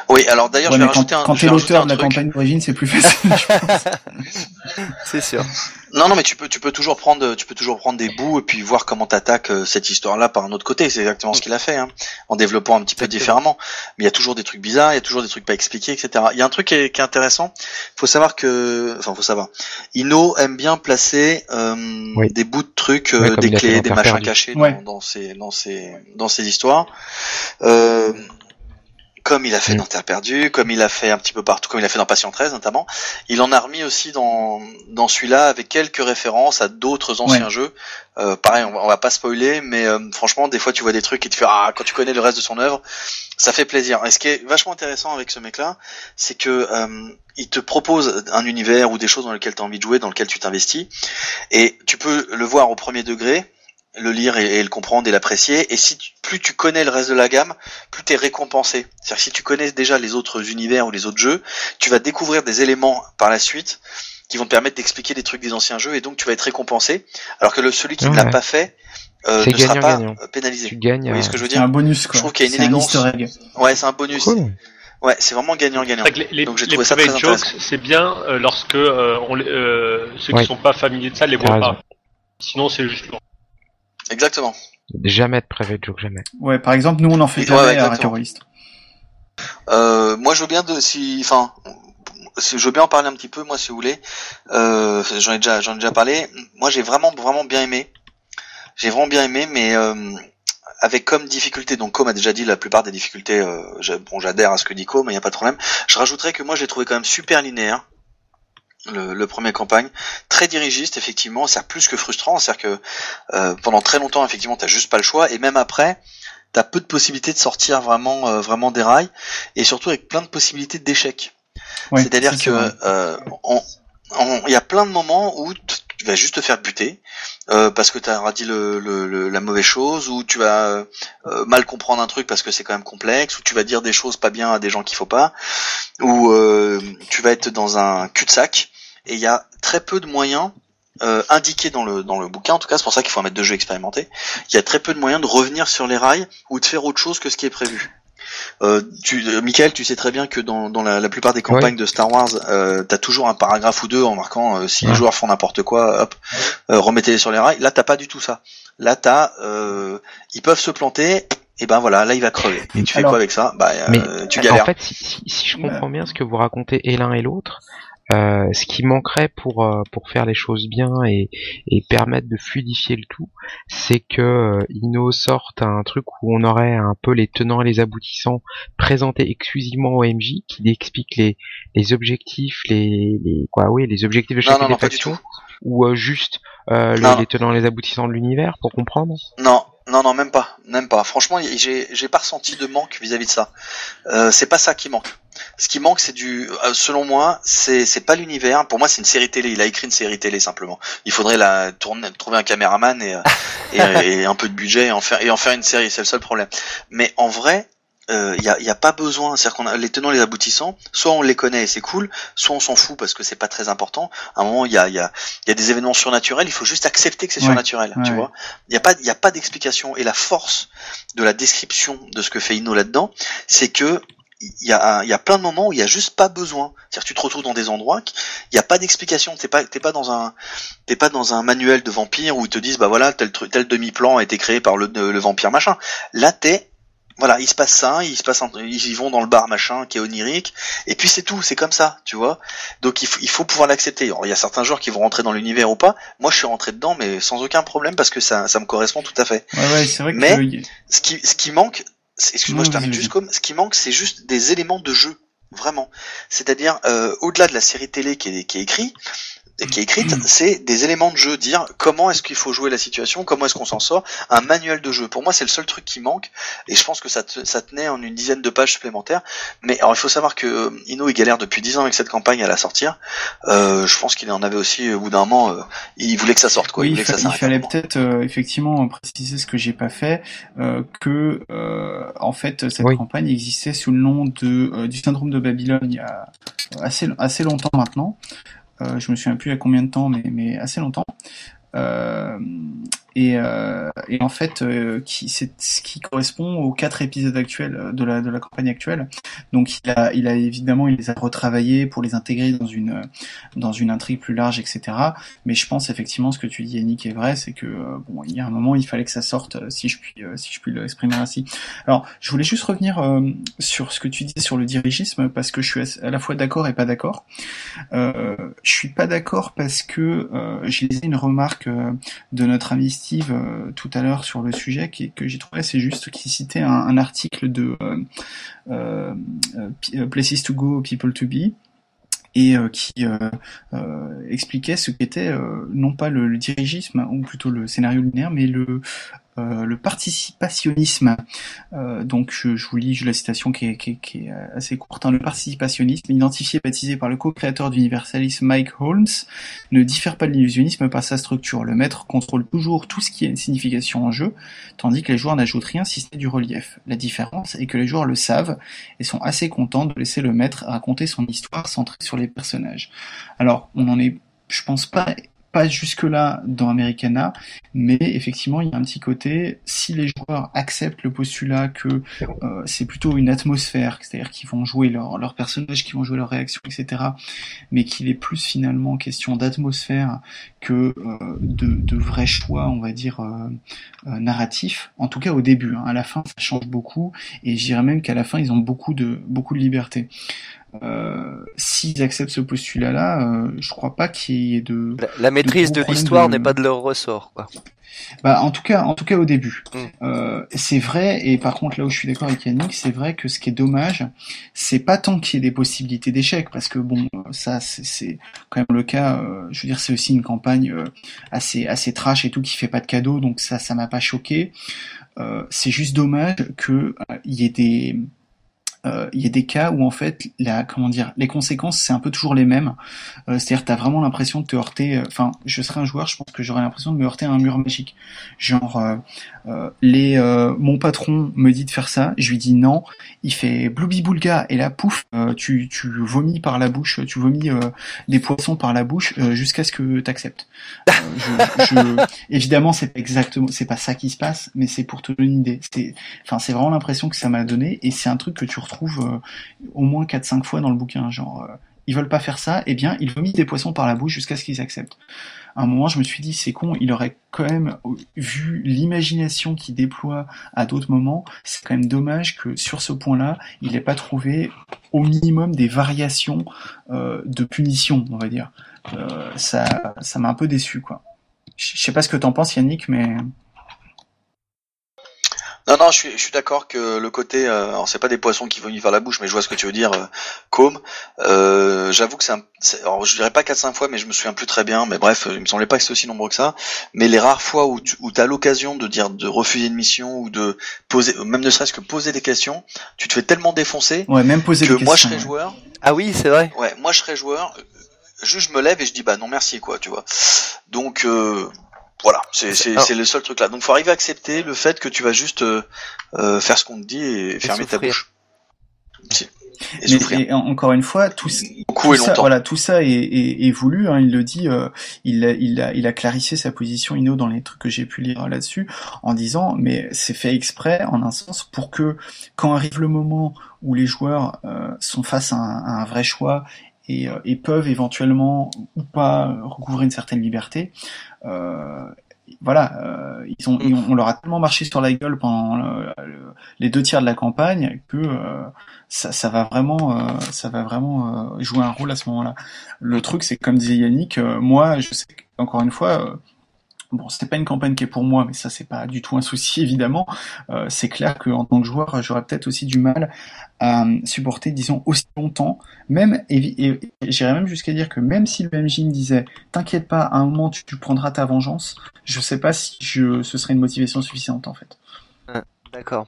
Oui. Alors d'ailleurs, ouais, je vais mais quand, rajouter un, quand t'es rajouter l'auteur de la truc. campagne d'origine, c'est plus facile. je pense. C'est sûr. Non, non, mais tu peux, tu peux toujours prendre, tu peux toujours prendre des bouts et puis voir comment t'attaques euh, cette histoire-là par un autre côté. C'est exactement ce qu'il a fait, hein, en développant un petit peu différemment. Mais il y a toujours des trucs bizarres, il y a toujours des trucs pas expliqués, etc. Il y a un truc qui est, qui est intéressant. Faut savoir que, enfin, faut savoir. Ino aime bien placer euh, Oui. des bouts de trucs, euh, des clés, dans des machins cachés dans, Ouais. dans ces, dans ces, dans ces histoires. Euh, comme il a fait Mm. dans Terre perdue, comme il a fait un petit peu partout, comme il a fait dans Patient 13 notamment. Il en a remis aussi dans, dans celui-là avec quelques références à d'autres anciens Ouais. jeux. Euh, pareil, on va, on va pas spoiler, mais euh, franchement, des fois tu vois des trucs et tu fais ah quand tu connais le reste de son œuvre, ça fait plaisir. Et ce qui est vachement intéressant avec ce mec-là, c'est que euh, il te propose un univers ou des choses dans lesquelles tu as envie de jouer, dans lesquelles tu t'investis, et tu peux le voir au premier degré, le lire et, et le comprendre et l'apprécier. Et si tu- plus tu connais le reste de la gamme, plus tu es récompensé. C'est-à-dire que si tu connais déjà les autres univers ou les autres jeux, tu vas découvrir des éléments par la suite qui vont te permettre d'expliquer des trucs des anciens jeux et donc tu vas être récompensé. Alors que le celui qui ne l'a pas fait euh, ne sera pas euh, pénalisé. Tu Vous gagnes. voyez euh, ce que je veux dire un bonus quoi. Je trouve qu'il y a une un élégance. Ouais, c'est un bonus. Cool. Ouais, c'est vraiment gagnant-gagnant. Les, les, Donc j'ai les trouvé ça très jokes, intéressant. c'est bien euh, lorsque euh, on, euh, ceux Ouais. qui sont pas familiers de ça les voient pas. Sinon, c'est juste. Exactement. Jamais de private joke, jamais. Ouais, par exemple, nous on en fait Ouais, jamais ouais, à exactement. Terroriste. Euh, moi, je veux bien de si, enfin, si je veux bien en parler un petit peu, moi, si vous voulez. Euh, j'en ai déjà, j'en ai déjà parlé. Moi, j'ai vraiment, vraiment bien aimé. J'ai vraiment bien aimé, mais euh, avec comme difficulté, donc Com a déjà dit la plupart des difficultés, euh, bon j'adhère à ce que dit Com, il n'y a pas de problème. Je rajouterais que moi j'ai trouvé quand même super linéaire le, le premier campagne, très dirigiste effectivement, c'est plus que frustrant, c'est-à-dire que euh, pendant très longtemps effectivement t'as juste pas le choix, et même après t'as peu de possibilités de sortir vraiment euh, vraiment des rails, et surtout avec plein de possibilités d'échecs. C'est-à-dire que euh, on- on- il y a plein de moments où tu vas juste te faire buter euh, parce que tu as dit le, la mauvaise chose, ou tu vas euh, euh, mal comprendre un truc parce que c'est quand même complexe, ou tu vas dire des choses pas bien à des gens qu'il faut pas, ou tu vas être dans un cul-de-sac. Et il y a très peu de moyens indiqués dans le dans le bouquin. En tout cas, c'est pour ça qu'il faut un maître de jeu expérimenté. Il y a très peu de moyens de revenir sur les rails ou de faire autre chose que ce qui est prévu. Euh, tu, euh, Michael, tu sais très bien que dans, dans la, la plupart des campagnes de Star Wars, euh, t'as toujours un paragraphe ou deux en marquant euh, si les joueurs font n'importe quoi, hop, euh, remettez-les sur les rails. Là, t'as pas du tout ça. Là, t'as, euh, ils peuvent se planter. Et ben voilà, là il va crever. Et tu fais Alors- quoi avec ça? Bah, euh, Mais, tu galères. En fait, si, si- si je comprends bien ce que vous racontez et l'un et l'autre, euh, ce qui manquerait pour euh, pour faire les choses bien et, et permettre de fluidifier le tout, c'est que euh, Inno sorte un truc où on aurait un peu les tenants et les aboutissants présentés exclusivement au MJ, qui explique les les objectifs, les, les quoi, oui, les objectifs de chacune non, des non, factions, ou euh, juste euh, les tenants et les aboutissants de l'univers pour comprendre? Non, non, non, même pas, même pas. Franchement, j'ai, j'ai pas ressenti de manque vis-à-vis de ça. Euh, c'est pas ça qui manque. Ce qui manque, c'est du, euh, selon moi, c'est, c'est pas l'univers. Pour moi, c'est une série télé. Il a écrit une série télé simplement. Il faudrait la tourner, trouver un caméraman et, euh, et, et un peu de budget et en faire et en faire une série. C'est le seul problème. Mais en vrai. Il y, a, y a pas besoin, c'est-à-dire qu'on a les tenants, les aboutissants, soit on les connaît et c'est cool, soit on s'en fout parce que c'est pas très important. À un moment, il y a, y, a, y a des événements surnaturels, il faut juste accepter que c'est Ouais, surnaturel, tu ouais. vois. Il n'y a pas, il y a pas d'explication. Et la force de la description de ce que fait Inno là-dedans, c'est que il y a, il y a plein de moments où il y a juste pas besoin. C'est-à-dire que tu te retrouves dans des endroits, qui- il n'y a pas d'explication. T'es pas, t'es pas dans un, t'es pas dans un manuel de vampire où ils te disent, bah voilà, tel truc, tel demi-plan a été créé par le, le vampire machin. Là, t'es, voilà, il se passe ça, il se passe, un- ils y vont dans le bar machin qui est onirique, et puis c'est tout, c'est comme ça, tu vois. Donc il faut, il faut pouvoir l'accepter. Alors, Il y a certains joueurs qui vont rentrer dans l'univers ou pas. Moi, je suis rentré dedans, mais sans aucun problème parce que ça, ça me correspond tout à fait. Ouais, ouais, c'est vrai que Mais- euh, Ce qui, ce qui manque, excuse-moi, je termine juste comme, ce qui manque, c'est juste des éléments de jeu, vraiment. C'est-à-dire, euh, au-delà de la série télé qui est, qui est écrite, qui est écrite, c'est des éléments de jeu, dire comment est-ce qu'il faut jouer la situation, comment est-ce qu'on s'en sort, un manuel de jeu. Pour moi, c'est le seul truc qui manque, et je pense que ça, te- ça tenait en une dizaine de pages supplémentaires. Mais alors, il faut savoir que euh, Ino, il galère depuis 10 ans avec cette campagne à la sortir. Euh, je pense qu'il en avait aussi, au bout d'un moment, euh, il voulait que ça sorte, quoi. oui, il que ça il fallait peut-être euh, effectivement préciser ce que j'ai pas fait, euh, que euh, en fait cette Oui. campagne existait sous le nom de euh, du syndrome de Babylone il y a assez assez longtemps maintenant. Euh, je me souviens plus à combien de temps, mais assez longtemps. Euh, et, euh, et en fait, euh, c'est ce qui correspond aux quatre épisodes actuels euh, de la, de la campagne actuelle. Donc, il a, il a évidemment, il les a retravaillés pour les intégrer dans une, dans une intrigue plus large, etc. Mais je pense effectivement ce que tu dis, Yannick, est vrai, c'est que bon, il y a un moment, il fallait que ça sorte, si je puis, si je puis l'exprimer ainsi. Alors, je voulais juste revenir sur ce que tu dis sur le dirigisme, parce que je suis à- la fois d'accord et pas d'accord. Je suis pas d'accord parce que j'ai une remarque de notre ami Steve euh, tout à l'heure sur le sujet que j'ai trouvé assez juste, qui citait un, article de euh, euh, Places to Go, People to Be et qui expliquait ce qu'était non pas le, le dirigisme ou plutôt le scénario linéaire, mais le euh, le participationnisme. Euh, donc je, vous lis la citation qui est, est assez courte. hein. Le participationnisme, identifié et baptisé par le co-créateur d'Universalis Mike Holmes, ne diffère pas de l'illusionnisme par sa structure. Le maître contrôle toujours tout ce qui a une signification en jeu, tandis que les joueurs n'ajoutent rien si ce n'est du relief. La différence est que les joueurs le savent et sont assez contents de laisser le maître raconter son histoire centrée sur les personnages. Alors, on en est, je pense pas, pas jusque-là dans Americana, mais effectivement, il y a un petit côté, si les joueurs acceptent le postulat que euh, c'est plutôt une atmosphère, c'est-à-dire qu'ils vont jouer leur, leur personnage, qu'ils vont jouer leurs réactions, etc., mais qu'il est plus finalement question d'atmosphère que euh, de, de vrais choix, on va dire, euh, euh, narratifs, en tout cas au début. hein. À la fin, ça change beaucoup, et je dirais même qu'à la fin, ils ont beaucoup de, beaucoup de liberté. Euh, s'ils acceptent ce postulat-là, euh, je crois pas qu'il y ait de. La, la maîtrise de l'histoire de- n'est pas de leur ressort, quoi. Bah, en tout cas, en tout cas au début. Mm. Euh, c'est vrai, et par contre là où je suis d'accord avec Yannick, c'est vrai que ce qui est dommage, c'est pas tant qu'il y ait des possibilités d'échec, parce que bon, ça c'est- quand même le cas. euh, je veux dire, c'est aussi une campagne euh, assez assez trash et tout qui fait pas de cadeaux, donc ça ça m'a pas choqué. Euh, c'est juste dommage que euh, il y ait des il y a des cas où en fait la comment dire les conséquences c'est un peu toujours les mêmes. Euh, c'est-à-dire t'as vraiment l'impression de te heurter euh, enfin je serais un joueur je pense que j'aurais l'impression de me heurter à un mur magique. Genre euh, euh, les euh, mon patron me dit de faire ça je lui dis non il fait bloubi boulga et là pouf euh, tu tu vomis par la bouche tu vomis euh, des poissons par la bouche euh, jusqu'à ce que t'acceptes. Euh, je- évidemment c'est pas exactement c'est pas ça qui se passe mais c'est pour te donner une idée. C'est Enfin, c'est vraiment l'impression que ça m'a donné, et c'est un truc que tu retrouves euh, au moins 4-5 fois dans le bouquin. Genre, euh, ils veulent pas faire ça, eh bien, ils vomissent des poissons par la bouche jusqu'à ce qu'ils acceptent. À un moment, je me suis dit, c'est con, il aurait quand même euh, vu l'imagination qu'il déploie à d'autres moments. C'est quand même dommage que sur ce point-là, il n'ait pas trouvé au minimum des variations de punition, on va dire. Ça, ça m'a un peu déçu, quoi. Je sais pas ce que t'en penses, Yannick, mais Non, non, je suis, je suis d'accord que le côté, euh, alors c'est pas des poissons qui vomissent vers la bouche, mais je vois ce que tu veux dire, euh, Côme. Euh, J'avoue que c'est, un, c'est- alors je dirais pas 4-5 fois, mais je me souviens plus très bien. Mais bref, il me semblait pas que c'était aussi nombreux que ça. Mais les rares fois où tu où as l'occasion de dire de refuser une mission ou de poser, même ne serait-ce que poser des questions, tu te fais tellement défoncer ouais, même poser que des moi je serais joueur. Ah oui, c'est vrai. Ouais, moi je serais joueur. euh, Juste je me lève et je dis bah non merci quoi, tu vois. Donc euh, voilà, c'est le seul truc là. Donc faut arriver à accepter le fait que tu vas juste euh, euh, faire ce qu'on te dit et, fermer ta bouche. Si. Et Mais et encore une fois, tout, ça, voilà, tout ça est, est, est voulu. Hein, il le dit, euh, il, a, il, a, il a clarifié sa position Ino dans les trucs que j'ai pu lire là-dessus, en disant, mais c'est fait exprès, en un sens, pour que quand arrive le moment où les joueurs euh, sont face à un, à un vrai choix et, euh, et peuvent éventuellement ou pas recouvrer une certaine liberté. Euh, voilà, euh, ils ont, ils ont- on leur a tellement marché sur la gueule pendant le- le- les deux tiers de la campagne que euh, ça, ça va vraiment, euh, ça va vraiment euh, jouer un rôle à ce moment-là. Le truc, c'est comme disait Yannick, euh, moi, je sais encore une fois, euh, bon, c'est pas une campagne qui est pour moi, mais ça, c'est pas du tout un souci, évidemment. Euh, c'est clair qu'en tant que joueur, j'aurais peut-être aussi du mal à euh, supporter, disons, aussi longtemps. Même, et, j'irais même jusqu'à dire que même si le MJ me disait, t'inquiète pas, à un moment, tu, tu prendras ta vengeance, je sais pas si je, ce serait une motivation suffisante, en fait. D'accord.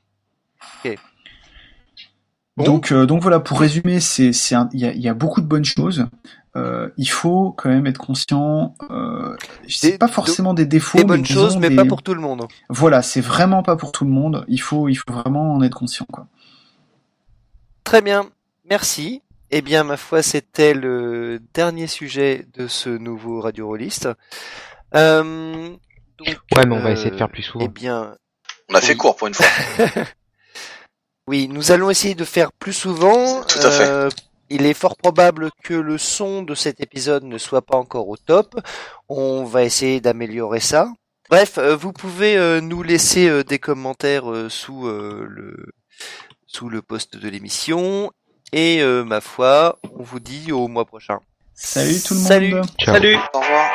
Bon. Donc, euh, donc voilà, pour résumer, il y y a beaucoup de bonnes choses. Euh, il faut quand même être conscient. Euh, c'est pas forcément des défauts, Des bonnes choses, mais des- pas pour tout le monde. Voilà, c'est vraiment pas pour tout le monde. Il faut, il faut vraiment en être conscient, quoi. Très bien, merci. Eh bien, ma foi, c'était le dernier sujet de ce nouveau Radio Rollist. Euh, donc, Ouais, mais on va euh, essayer de faire plus souvent. Eh bien, On a fait oui. court pour une fois. oui, nous allons essayer de faire plus souvent. Tout à fait. Il est fort probable que le son de cet épisode ne soit pas encore au top. On va essayer d'améliorer ça. Bref, euh, vous pouvez euh, nous laisser euh, des commentaires sous le sous le post de l'émission. Et ma foi, on vous dit au mois prochain. Salut tout le monde. Salut. Ciao. Salut Au revoir.